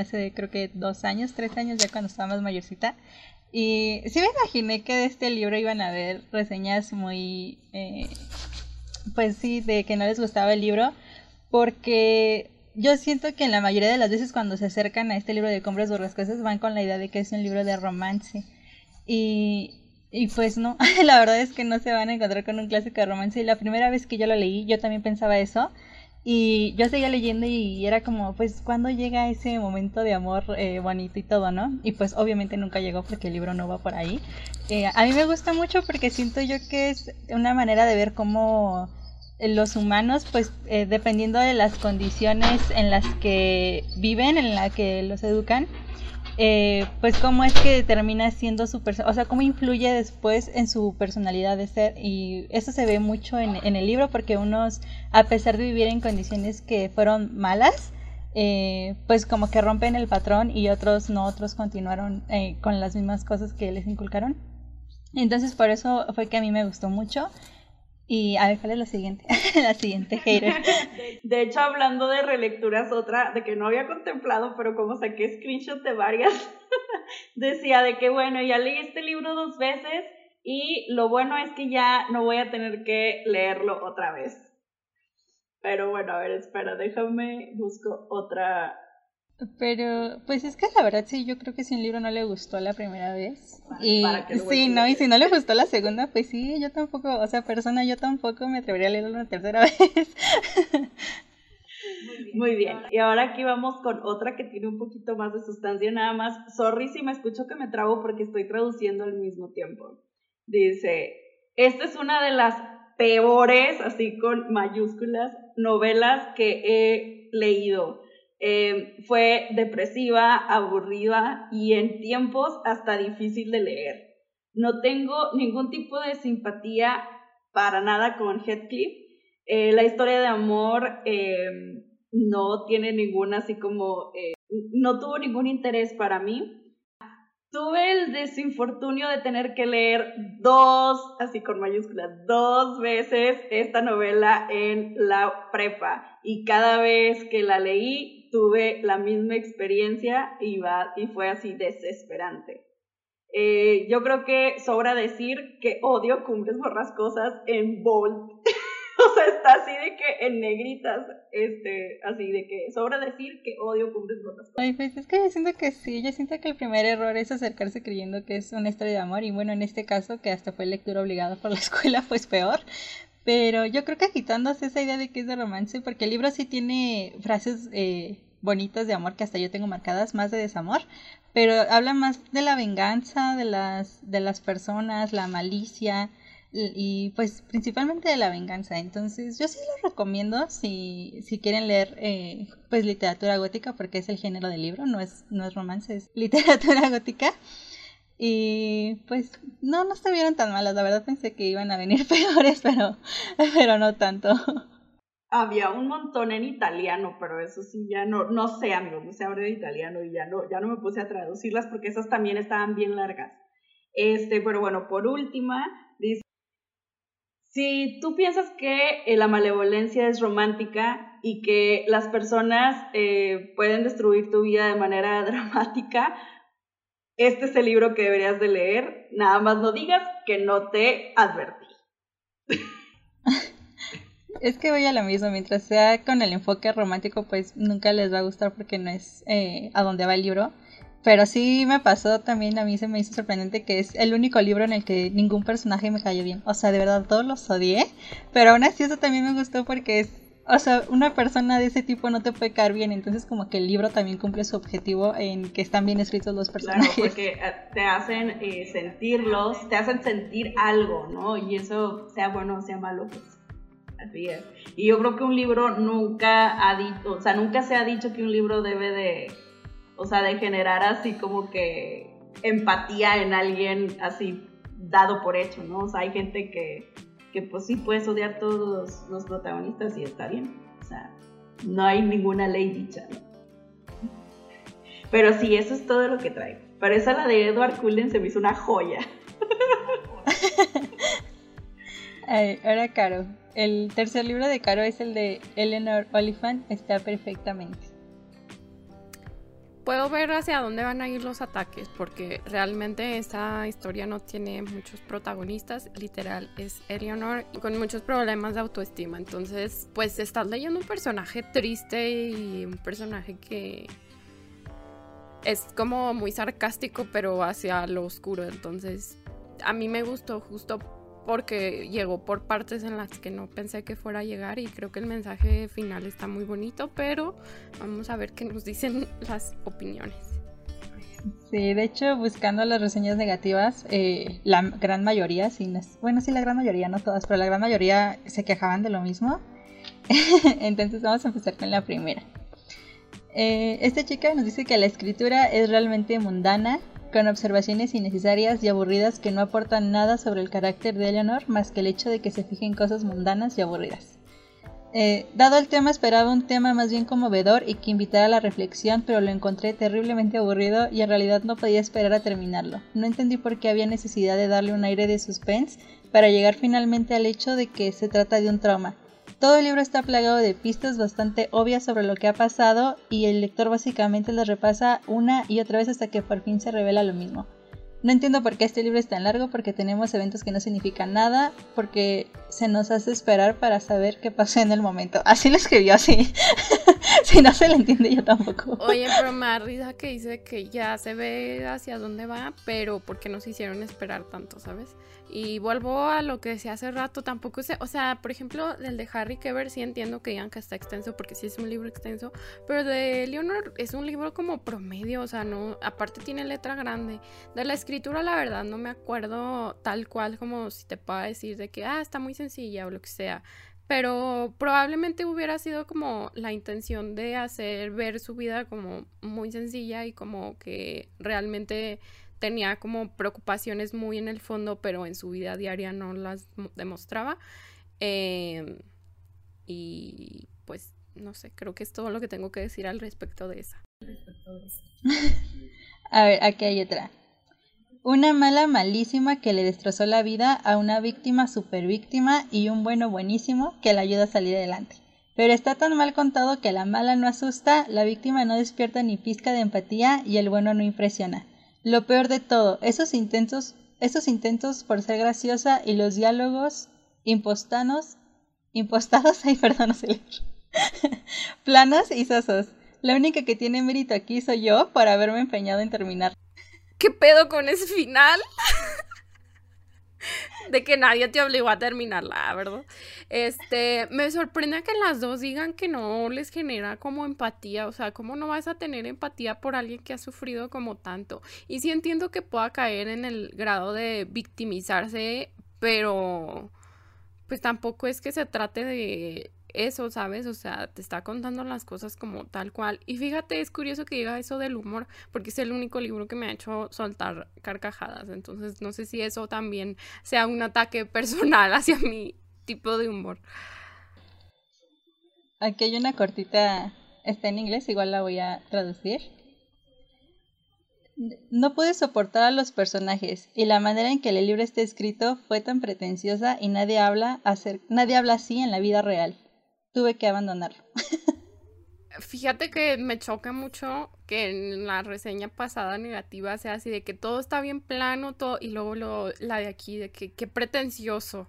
hace creo que dos años, tres años, ya cuando estaba más mayorcita. Y sí me imaginé que de este libro iban a haber reseñas muy, eh, pues sí, de que no les gustaba el libro, porque yo siento que en la mayoría de las veces cuando se acercan a este libro de Compras Borrascosas van con la idea de que es un libro de romance. Y, y pues no, la verdad es que no se van a encontrar con un clásico de romance. Y la primera vez que yo lo leí, yo también pensaba eso. Y yo seguía leyendo y era como, pues, ¿cuándo llega ese momento de amor eh, bonito y todo, no? Y pues obviamente nunca llegó porque el libro no va por ahí. Eh, a mí me gusta mucho porque siento yo que es una manera de ver cómo los humanos, pues, eh, dependiendo de las condiciones en las que viven, en las que los educan, eh, pues cómo es que termina siendo su persona, o sea, cómo influye después en su personalidad de ser. Y eso se ve mucho en, el libro porque unos, a pesar de vivir en condiciones que fueron malas, eh, pues como que rompen el patrón y otros no, otros continuaron eh, con las mismas cosas que les inculcaron. Entonces por eso fue que a mí me gustó mucho. Y a ver, ¿cuál es la siguiente? la siguiente, hater. De, hecho, hablando de relecturas, otra de que no había contemplado, pero como saqué screenshot de varias, decía de que, bueno, ya leí este libro dos veces y lo bueno es que ya no voy a tener que leerlo otra vez. Pero bueno, a ver, espera, déjame, busco otra, pero, pues es que la verdad sí, yo creo que si un libro no le gustó la primera vez. y sí, no, y si no le gustó la segunda, pues sí, yo tampoco, o sea, persona, yo tampoco me atrevería a leerlo una tercera vez. Muy bien. Y ahora aquí vamos con otra que tiene un poquito más de sustancia, nada más. Sorry si me escucho que me trago porque estoy traduciendo al mismo tiempo. Dice, esta es una de las peores, así con mayúsculas, novelas que he leído eh, fue depresiva, aburrida y en tiempos hasta difícil de leer. No tengo ningún tipo de simpatía para nada con Heathcliff. Eh, la historia de amor eh, no tiene ninguna así como, no tuvo ningún interés para mí. Tuve el desinfortunio de tener que leer dos, así con mayúsculas, dos veces esta novela en la prepa y cada vez que la leí tuve la misma experiencia y, va, y fue así desesperante. Eh, yo creo que sobra decir que odio Cumbres Borrascosas en bold. o sea, está así de que en negritas, este, así de que sobra decir que odio Cumbres Borrascosas. Ay, pues es que yo siento que sí, yo siento que el primer error es acercarse creyendo que es una historia de amor y bueno, en este caso que hasta fue lectura obligada por la escuela, pues peor. Pero yo creo que quitándose esa idea de que es de romance, porque el libro sí tiene frases eh, bonitas de amor que hasta yo tengo marcadas, más de desamor, pero habla más de la venganza de las, de las personas, la malicia y, pues principalmente de la venganza. Entonces yo sí lo recomiendo si, si quieren leer eh, pues literatura gótica, porque es el género del libro, no es, no es romance, es literatura gótica. Y pues no, no estuvieron tan malas, la verdad pensé que iban a venir peores, pero, pero no tanto. Había un montón en italiano, pero eso sí ya no, no sé, amigo, no sé hablar de italiano y ya no, ya no me puse a traducirlas porque esas también estaban bien largas. Este, pero bueno, por última, dice, si tú piensas que eh, la malevolencia es romántica y que las personas eh, pueden destruir tu vida de manera dramática, este es el libro que deberías de leer. Nada más no digas que no te advertí. Es que voy a lo mismo, mientras sea con el enfoque romántico, pues nunca les va a gustar porque no es eh, a donde va el libro. Pero sí me pasó también, a mí se me hizo sorprendente que es el único libro en el que ningún personaje me cayó bien. O sea, de verdad todos los odié. Pero aún así eso también me gustó porque es o sea, una persona de ese tipo no te puede caer bien, entonces como que el libro también cumple su objetivo en que están bien escritos los personajes. Claro, porque eh, te hacen eh, sentirlos, te hacen sentir algo, ¿no? Y eso, sea bueno o sea malo, pues así es. Y yo creo que un libro nunca ha dicho, o sea, nunca se ha dicho que un libro debe de, o sea, de generar así como que empatía en alguien así dado por hecho, ¿no? O sea, hay gente que que pues sí puedes odiar todos los, protagonistas y está bien. O sea, no hay ninguna ley dicha. Pero sí, eso es todo lo que trae. Pero esa la de Edward Cullen se me hizo una joya. ahora Caro. El tercer libro de Caro es el de Eleanor Oliphant. Está perfectamente. Puedo ver hacia dónde van a ir los ataques, porque realmente esta historia no tiene muchos protagonistas. Literal, es Eleanor con muchos problemas de autoestima. Entonces, pues estás leyendo un personaje triste y un personaje que es como muy sarcástico, pero hacia lo oscuro. Entonces, a mí me gustó justo porque llegó por partes en las que no pensé que fuera a llegar y creo que el mensaje final está muy bonito, pero vamos a ver qué nos dicen las opiniones. Sí, de hecho, buscando las reseñas negativas, eh, la gran mayoría, sí, bueno, sí, la gran mayoría, no todas, pero la gran mayoría se quejaban de lo mismo. Entonces vamos a empezar con la primera. Eh, esta chica nos dice que la escritura es realmente mundana, con observaciones innecesarias y aburridas que no aportan nada sobre el carácter de Eleanor más que el hecho de que se fije en cosas mundanas y aburridas. Eh, dado el tema esperaba un tema más bien conmovedor y que invitara a la reflexión, pero lo encontré terriblemente aburrido y en realidad no podía esperar a terminarlo. No entendí por qué había necesidad de darle un aire de suspense para llegar finalmente al hecho de que se trata de un trauma. Todo el libro está plagado de pistas bastante obvias sobre lo que ha pasado y el lector básicamente las repasa una y otra vez hasta que por fin se revela lo mismo. No entiendo por qué este libro es tan largo, porque tenemos eventos que no significan nada, porque se nos hace esperar para saber qué pasó en el momento. Así lo escribió así. si no se le entiende yo tampoco. Oye, pero me risa que dice que ya se ve hacia dónde va, pero porque nos hicieron esperar tanto, ¿sabes? Y vuelvo a lo que decía hace rato, tampoco sé, o sea, por ejemplo, del de Harry Keber sí entiendo que digan que está extenso porque sí es un libro extenso, pero de Leonor es un libro como promedio, o sea, no, aparte tiene letra grande. De la escritura, la verdad, no me acuerdo tal cual como si te pueda decir de que, ah, está muy sencilla o lo que sea. Pero probablemente hubiera sido como la intención de hacer ver su vida como muy sencilla y como que realmente tenía como preocupaciones muy en el fondo, pero en su vida diaria no las demostraba. Em, y pues no sé, creo que es todo lo que tengo que decir al respecto de esa. a ver, aquí hay otra. Una mala malísima que le destrozó la vida a una víctima super víctima y un bueno buenísimo que la ayuda a salir adelante. Pero está tan mal contado que la mala no asusta, la víctima no despierta ni pizca de empatía y el bueno no impresiona. Lo peor de todo, esos intentos, esos intentos por ser graciosa y los diálogos impostanos, impostados, ay, perdón, no sé planos y sosos. La única que tiene mérito aquí soy yo por haberme empeñado en terminar. ¿Qué pedo con ese final? de que nadie te obligó a terminarla, ¿verdad? Este, me sorprende que las dos digan que no les genera como empatía, o sea, ¿cómo no vas a tener empatía por alguien que ha sufrido como tanto? Y sí entiendo que pueda caer en el grado de victimizarse, pero pues tampoco es que se trate de eso, ¿sabes? O sea, te está contando las cosas como tal cual. Y fíjate, es curioso que diga eso del humor, porque es el único libro que me ha hecho soltar carcajadas. Entonces, no sé si eso también sea un ataque personal hacia mi tipo de humor. Aquí hay una cortita, está en inglés, igual la voy a traducir. No pude soportar a los personajes y la manera en que el libro está escrito fue tan pretenciosa y nadie habla, hacer, nadie habla así en la vida real tuve que abandonarlo. Fíjate que me choca mucho que en la reseña pasada negativa sea así de que todo está bien plano, todo, y luego lo, la de aquí, de que qué pretencioso.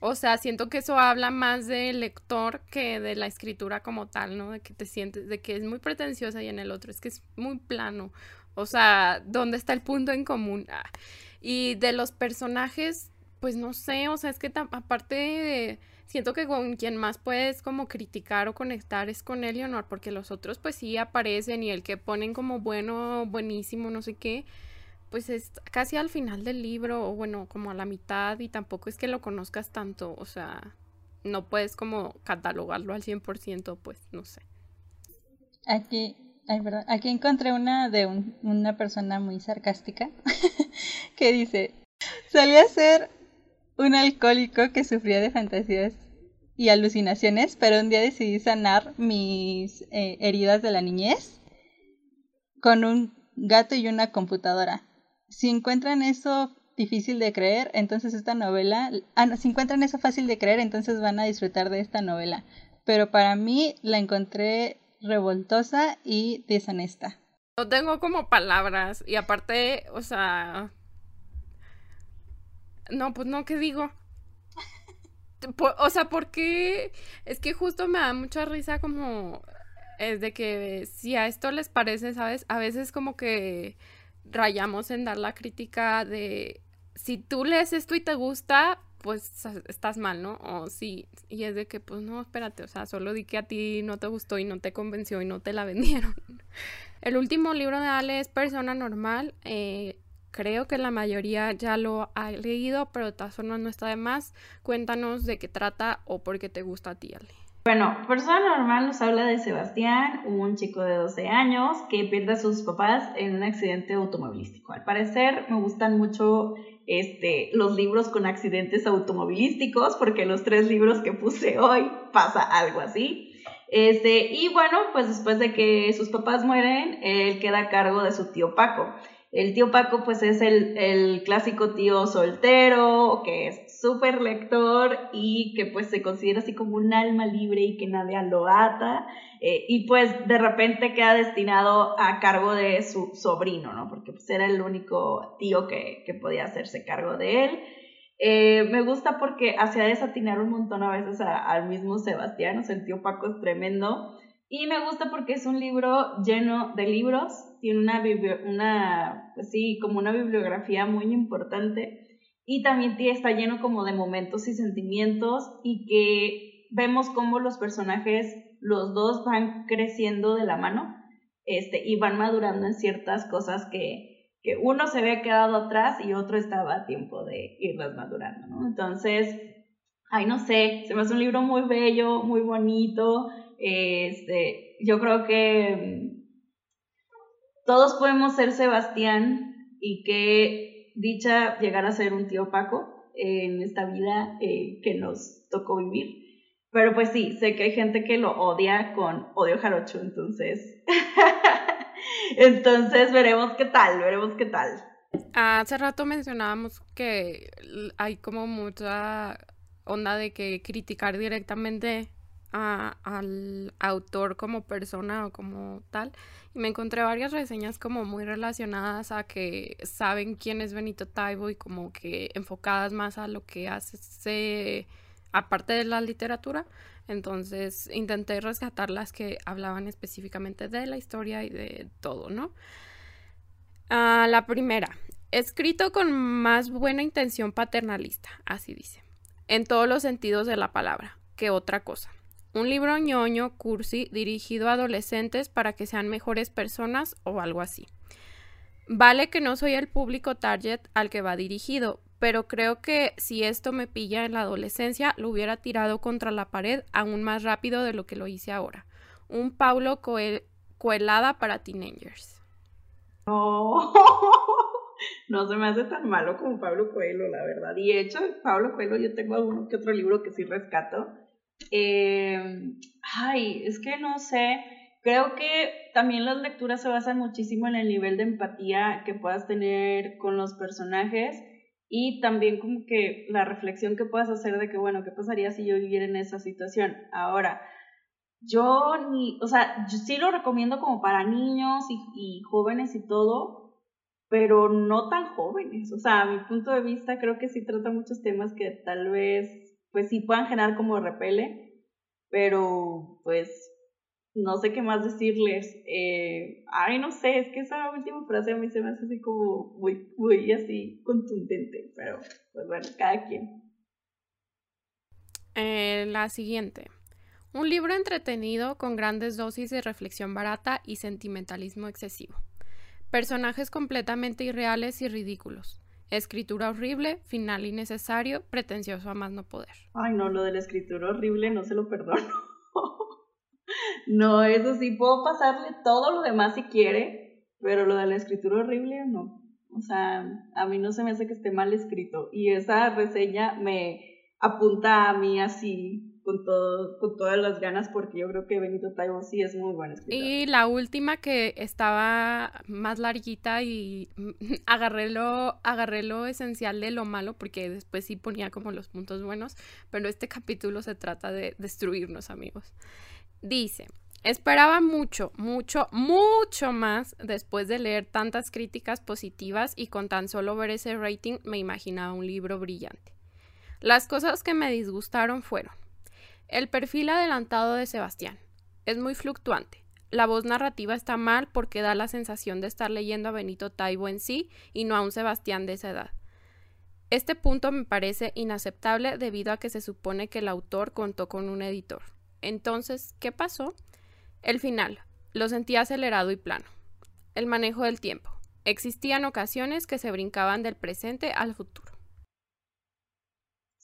O sea, siento que eso habla más del lector que de la escritura como tal, ¿no? De que te sientes, de que es muy pretenciosa y en el otro es que es muy plano. O sea, ¿dónde está el punto en común? Ah. Y de los personajes, pues no sé, o sea, es que aparte de siento que con quien más puedes como criticar o conectar es con Eleonor, porque los otros pues sí aparecen y el que ponen como bueno, buenísimo, no sé qué, pues es casi al final del libro o bueno, como a la mitad y tampoco es que lo conozcas tanto, o sea, no puedes como catalogarlo al 100%, pues no sé. Aquí, ay, verdad, aquí encontré una de una persona muy sarcástica que dice, solía ser un alcohólico que sufría de fantasías y alucinaciones, pero un día decidí sanar mis eh, heridas de la niñez con un gato y una computadora. Si encuentran eso difícil de creer, entonces esta novela, ah, si encuentran eso fácil de creer, entonces van a disfrutar de esta novela. Pero para mí la encontré revoltosa y deshonesta. No tengo como palabras y aparte, o sea... No, pues no, ¿qué digo? o sea, porque es que justo me da mucha risa como es de que si a esto les parece, ¿sabes? A veces como que rayamos en dar la crítica de si tú lees esto y te gusta, pues estás mal, ¿no? O sí, y es de que pues no, espérate, o sea, solo di que a ti no te gustó y no te convenció y no te la vendieron. El último libro de Ale es Persona Normal. Eh, creo que la mayoría ya lo ha leído, pero de todas formas no está de más. Cuéntanos de qué trata o por qué te gusta a ti, Ale. Bueno, Persona Normal nos habla de Sebastián, un chico de 12 años que pierde a sus papás en un accidente automovilístico. Al parecer me gustan mucho este, los libros con accidentes automovilísticos porque los tres libros que puse hoy pasa algo así. Este, y bueno, pues después de que sus papás mueren, él queda a cargo de su tío Paco. El tío Paco pues es el, clásico tío soltero, que es súper lector y que pues se considera así como un alma libre y que nadie lo ata. Eh, y pues de repente queda destinado a cargo de su sobrino, ¿no? Porque pues era el único tío que, podía hacerse cargo de él. Eh, me gusta porque hacía desatinar un montón a veces al mismo Sebastián, o sea, el tío Paco es tremendo. Y me gusta porque es un libro lleno de libros, tiene una, una pues sí, como una bibliografía muy importante y también está lleno como de momentos y sentimientos y que vemos cómo los personajes, los dos van creciendo de la mano este, y van madurando en ciertas cosas que, que uno se había quedado atrás y otro estaba a tiempo de irlas madurando. Entonces, ay, no sé, se me hace un libro muy bello, muy bonito, este, yo creo que mm, todos podemos ser Sebastián y que dicha llegar a ser un tío Paco en esta vida eh, que nos tocó vivir. Pero pues sí, sé que hay gente que lo odia con odio jarocho, entonces. entonces veremos qué tal, veremos qué tal. Hace rato mencionábamos que hay como mucha onda de que criticar directamente al autor como persona o como tal. Y me encontré varias reseñas como muy relacionadas a que saben quién es Benito Taibo y como que enfocadas más a lo que hace aparte de la literatura. Entonces intenté rescatar las que hablaban específicamente de la historia y de todo, ¿no? Ah, la primera, escrito con más buena intención paternalista, así dice, en todos los sentidos de la palabra, que otra cosa. Un libro ñoño, cursi, dirigido a adolescentes para que sean mejores personas o algo así. Vale que no soy el público target al que va dirigido, pero creo que si esto me pilla en la adolescencia, lo hubiera tirado contra la pared aún más rápido de lo que lo hice ahora. Un Paulo Coelada para teenagers. No, no se me hace tan malo como Pablo Coelho, la verdad. Y de hecho, Pablo Coelho yo tengo alguno que otro libro que sí rescato eh, ay, es que no sé, creo que también las lecturas se basan muchísimo en el nivel de empatía que puedas tener con los personajes y también como que la reflexión que puedas hacer de que, bueno, ¿qué pasaría si yo viviera en esa situación? Ahora, yo ni, o sea, yo sí lo recomiendo como para niños y, y jóvenes y todo, pero no tan jóvenes. O sea, a mi punto de vista creo que sí trata muchos temas que tal vez pues sí puedan generar como repele, pero pues no sé qué más decirles. Eh, ay, no sé, es que esa última frase a mí se me hace así como muy, muy así contundente, pero pues bueno, cada quien. Eh, la siguiente. Un libro entretenido con grandes dosis de reflexión barata y sentimentalismo excesivo. Personajes completamente irreales y ridículos. Escritura horrible, final innecesario, pretencioso a más no poder. Ay, no, lo de la escritura horrible no se lo perdono. no, eso sí, puedo pasarle todo lo demás si quiere, pero lo de la escritura horrible no. O sea, a mí no se me hace que esté mal escrito. Y esa reseña me apunta a mí así con, todo, con todas las ganas porque yo creo que Benito Taibo sí es muy bueno Y la última que estaba más larguita y agarré lo, agarré lo esencial de lo malo porque después sí ponía como los puntos buenos, pero este capítulo se trata de destruirnos amigos. Dice, Esperaba mucho, mucho, mucho más después de leer tantas críticas positivas y con tan solo ver ese rating me imaginaba un libro brillante. Las cosas que me disgustaron fueron el perfil adelantado de Sebastián. Es muy fluctuante. La voz narrativa está mal porque da la sensación de estar leyendo a Benito Taibo en sí y no a un Sebastián de esa edad. Este punto me parece inaceptable debido a que se supone que el autor contó con un editor. Entonces, ¿qué pasó? El final. Lo sentí acelerado y plano. El manejo del tiempo. Existían ocasiones que se brincaban del presente al futuro.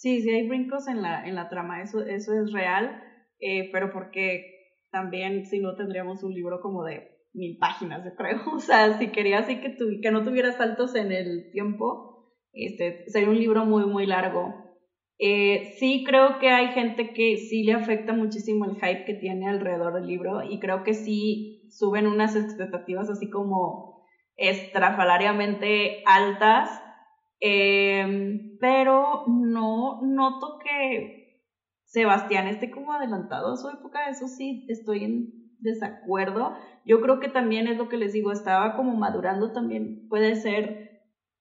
Sí, sí hay brincos en la, en la trama, eso, eso es real, eh, pero porque también si no tendríamos un libro como de mil páginas, yo creo. O sea, si querías así que, tu, que no tuviera saltos en el tiempo, este, sería un libro muy, muy largo. Eh, sí creo que hay gente que sí le afecta muchísimo el hype que tiene alrededor del libro y creo que sí suben unas expectativas así como estrafalariamente altas, em, pero no noto que Sebastián esté como adelantado a su época, eso sí estoy en desacuerdo. Yo creo que también es lo que les digo, estaba como madurando también, puede ser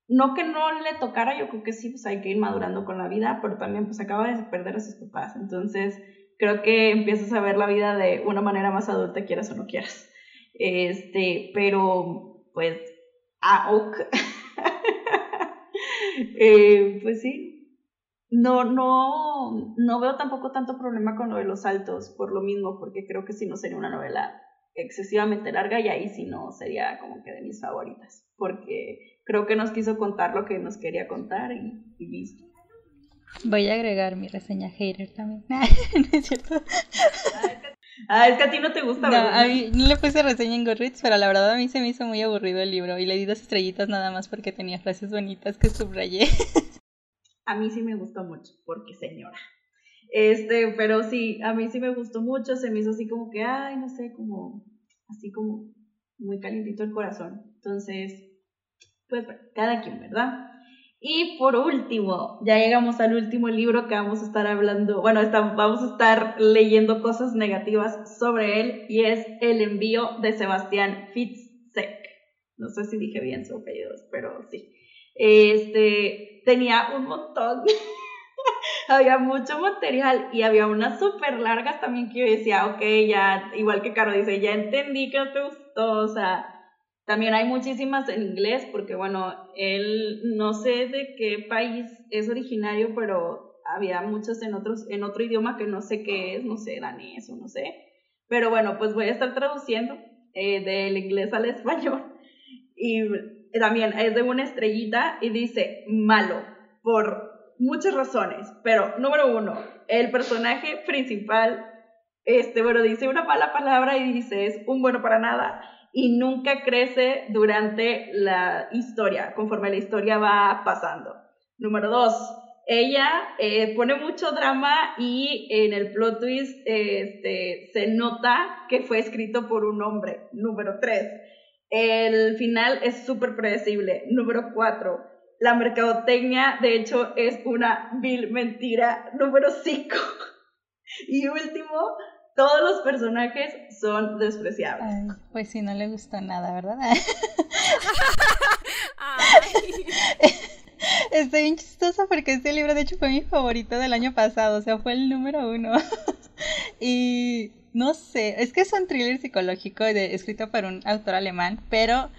no que no le tocara, yo creo que sí, pues hay que ir madurando con la vida, pero también pues acaba de perder a sus papás. Entonces, creo que empiezas a ver la vida de una manera más adulta, quieras o no quieras. Este, pero pues, ah, ok. eh, pues sí, no, no, no veo tampoco tanto problema con lo de los saltos, por lo mismo, porque creo que si no sería una novela excesivamente larga y ahí sí no sería como que de mis favoritas, porque creo que nos quiso contar lo que nos quería contar y, listo. Voy a agregar mi reseña hater también. no es cierto. Ah, es que a ti no te gusta. No, a mí no le puse reseña en Goodreads, pero la verdad a mí se me hizo muy aburrido el libro y le di dos estrellitas nada más porque tenía frases bonitas que subrayé. A mí sí me gustó mucho, porque señora. Este, pero sí, a mí sí me gustó mucho, se me hizo así como que, ay, no sé, como, así como muy calientito el corazón. Entonces, pues cada quien, ¿verdad? Y por último, ya llegamos al último libro que vamos a estar hablando, bueno, vamos a estar leyendo cosas negativas sobre él y es El envío de Sebastián Fitzek. No sé si dije bien su apellido, pero sí. Este, tenía un montón, había mucho material y había unas súper largas también que yo decía, ok, ya, igual que Caro dice, ya entendí que te gustó, o sea, también hay muchísimas en inglés, porque bueno, él no sé de qué país es originario, pero había muchos en, otros, en otro idioma que no sé qué es, no sé, danés o no sé. Pero bueno, pues voy a estar traduciendo eh, del inglés al español. Y también es de una estrellita y dice malo, por muchas razones. Pero número uno, el personaje principal, este, bueno, dice una mala palabra y dice es un bueno para nada y nunca crece durante la historia, conforme la historia va pasando. Número dos, ella eh, pone mucho drama y en el plot twist este, se nota que fue escrito por un hombre. Número tres, el final es súper predecible. Número cuatro, la mercadotecnia de hecho es una vil mentira. Número cinco, y último, todos los personajes son despreciables. pues si no le gustó nada, ¿verdad? Estoy bien chistosa porque este libro de hecho fue mi favorito del año pasado, o sea, fue el número uno. y no sé, es que es un thriller psicológico de, escrito por un autor alemán, pero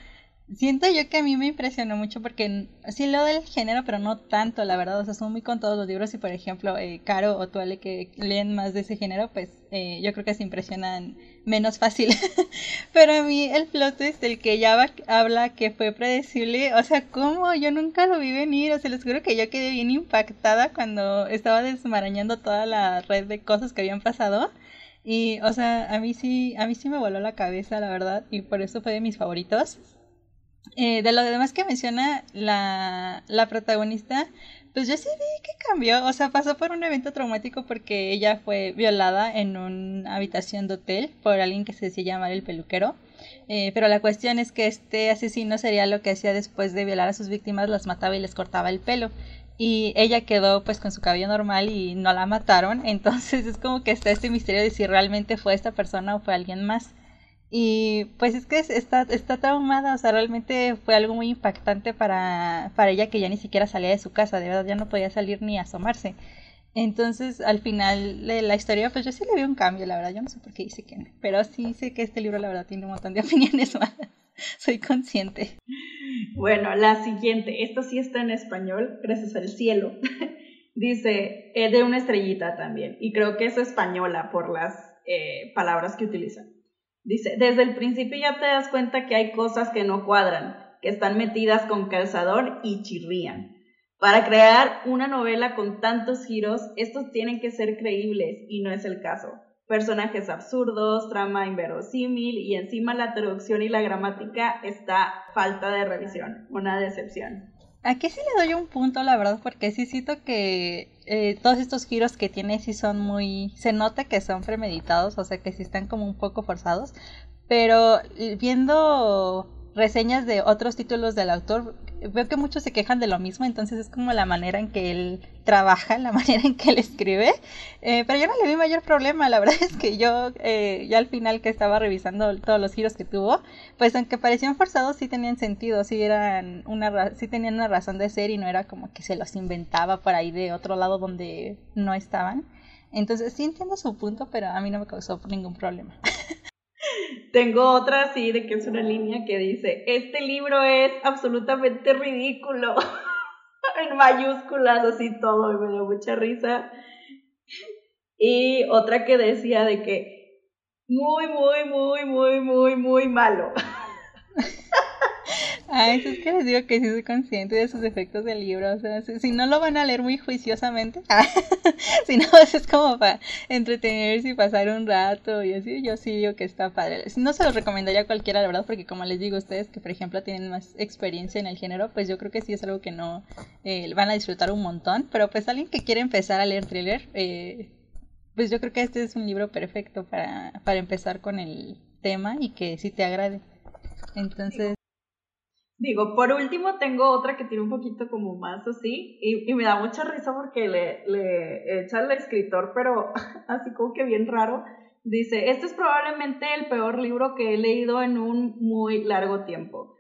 Siento yo que a mí me impresionó mucho porque sí lo del género, pero no tanto, la verdad. O sea, son muy con todos los libros y, por ejemplo, eh, Caro o Tuale que leen más de ese género, pues eh, yo creo que se impresionan menos fácil. pero a mí el plot twist del que ya habla que fue predecible, o sea, ¿cómo? Yo nunca lo vi venir. O sea, les juro que yo quedé bien impactada cuando estaba desmarañando toda la red de cosas que habían pasado. Y, o sea, a mí sí, a mí sí me voló la cabeza, la verdad, y por eso fue de mis favoritos. Eh, de lo demás que menciona la, la protagonista, Pues yo sí vi que cambió, o sea, pasó por un evento traumático porque ella fue violada en una habitación de hotel por alguien que se decía llamar el peluquero. Eh, pero la cuestión es que este asesino sería lo que hacía después de violar a sus víctimas, las mataba y les cortaba el pelo. Y ella quedó pues con su cabello normal y no la mataron. Entonces es como que está este misterio de si realmente fue esta persona o fue alguien más. Y pues es que está, está traumada, o sea, realmente fue algo muy impactante para, para ella que ya ni siquiera salía de su casa, de verdad ya no podía salir ni asomarse. Entonces, al final de la historia, pues yo sí le vi un cambio, la verdad, yo no sé por qué dice no, pero sí sé que este libro, la verdad, tiene un montón de opiniones malas, soy consciente. Bueno, la siguiente, esto sí está en español, gracias al cielo. Dice, es de una estrellita también, y creo que es española por las eh, palabras que utiliza. Dice, desde el principio ya te das cuenta que hay cosas que no cuadran, que están metidas con calzador y chirrían. Para crear una novela con tantos giros, estos tienen que ser creíbles y no es el caso. Personajes absurdos, trama inverosímil y encima la traducción y la gramática está falta de revisión, una decepción. Aquí sí le doy un punto, la verdad, porque sí siento que eh, todos estos giros que tiene sí son muy... Se nota que son premeditados, o sea que sí están como un poco forzados, pero viendo reseñas de otros títulos del autor, veo que muchos se quejan de lo mismo, entonces es como la manera en que él trabaja, la manera en que él escribe, eh, pero yo no le vi mayor problema, la verdad es que yo eh, ya al final que estaba revisando todos los giros que tuvo, pues aunque parecían forzados sí tenían sentido, sí eran una sí tenían una razón de ser y no era como que se los inventaba por ahí de otro lado donde no estaban. Entonces sí entiendo su punto, pero a mí no me causó ningún problema. Tengo otra así de que es una línea que dice, este libro es absolutamente ridículo. en mayúsculas, así todo, y me dio mucha risa. Y otra que decía de que muy, muy, muy, muy, muy, muy malo. Ah, eso es que les digo que sí soy consciente de sus efectos del libro. O sea, si, no lo van a leer muy juiciosamente, si no, es como para entretenerse y pasar un rato y así, yo sí digo que está padre. No se lo recomendaría a cualquiera, la verdad, porque como les digo a ustedes que, por ejemplo, tienen más experiencia en el género, pues yo creo que sí es algo que no eh, van a disfrutar un montón. Pero pues alguien que quiere empezar a leer thriller, eh, pues yo creo que este es un libro perfecto para, para empezar con el tema y que sí te agrade. Entonces... Digo, por último tengo otra que tiene un poquito como más así y, me da mucha risa porque le, le echa al escritor, pero así como que bien raro. Dice, este es probablemente el peor libro que he leído en un muy largo tiempo.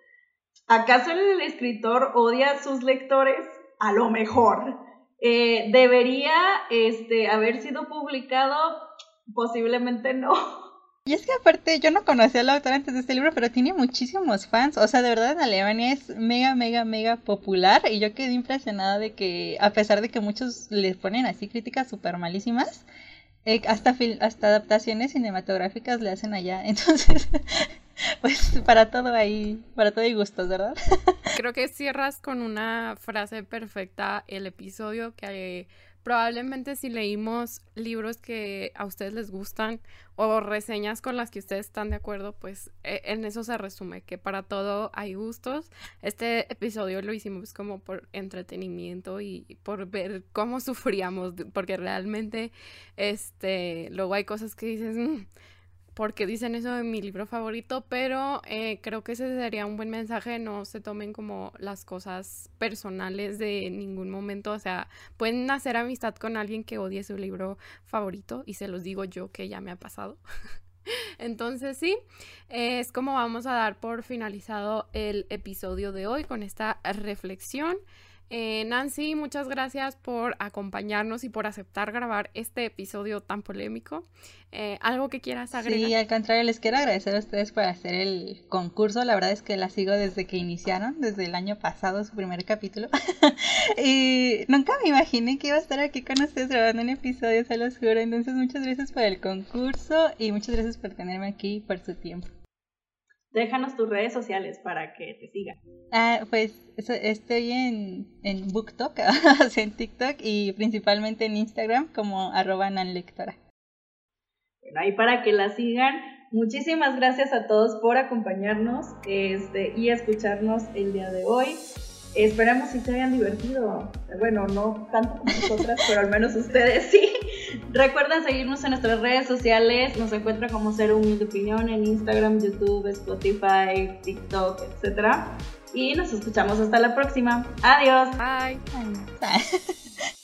¿Acaso el escritor odia a sus lectores? A lo mejor. Eh, ¿Debería este, haber sido publicado? Posiblemente no. Y es que aparte yo no conocía al autor antes de este libro, pero tiene muchísimos fans. O sea, de verdad en Alemania es mega, mega, mega popular. Y yo quedé impresionada de que, a pesar de que muchos le ponen así críticas súper malísimas, eh, hasta, hasta adaptaciones cinematográficas le hacen allá. Entonces, pues para todo ahí, para todo hay gustos, ¿verdad? Creo que cierras con una frase perfecta el episodio que probablemente si leímos libros que a ustedes les gustan o reseñas con las que ustedes están de acuerdo, pues e, en eso se resume, que para todo hay gustos. Este episodio lo hicimos como por entretenimiento y por ver cómo sufríamos, porque realmente, este, luego hay cosas que dices... Mm, porque dicen eso de mi libro favorito, pero eh, creo que ese sería un buen mensaje, no se tomen como las cosas personales de ningún momento, o sea, pueden hacer amistad con alguien que odie su libro favorito y se los digo yo que ya me ha pasado. Entonces sí, es como vamos a dar por finalizado el episodio de hoy con esta reflexión. Eh, Nancy, muchas gracias por acompañarnos y por aceptar grabar este episodio tan polémico. Eh, ¿Algo que quieras agregar? Sí, al contrario, les quiero agradecer a ustedes por hacer el concurso. La verdad es que la sigo desde que iniciaron, desde el año pasado, su primer capítulo. y nunca me imaginé que iba a estar aquí con ustedes grabando un episodio, se los juro. Entonces, muchas gracias por el concurso y muchas gracias por tenerme aquí por su tiempo. Déjanos tus redes sociales para que te sigan. Ah, pues estoy en, en BookTok, en TikTok y principalmente en Instagram como arroba nanlectora. Bueno, ahí para que la sigan. Muchísimas gracias a todos por acompañarnos este, y escucharnos el día de hoy. Esperemos si se hayan divertido. Bueno, no tanto como nosotras, pero al menos ustedes sí. Recuerden seguirnos en nuestras redes sociales. Nos encuentran como Ser Humilde Opinión en Instagram, YouTube, Spotify, TikTok, etc. Y nos escuchamos hasta la próxima. Adiós. Bye. Bye.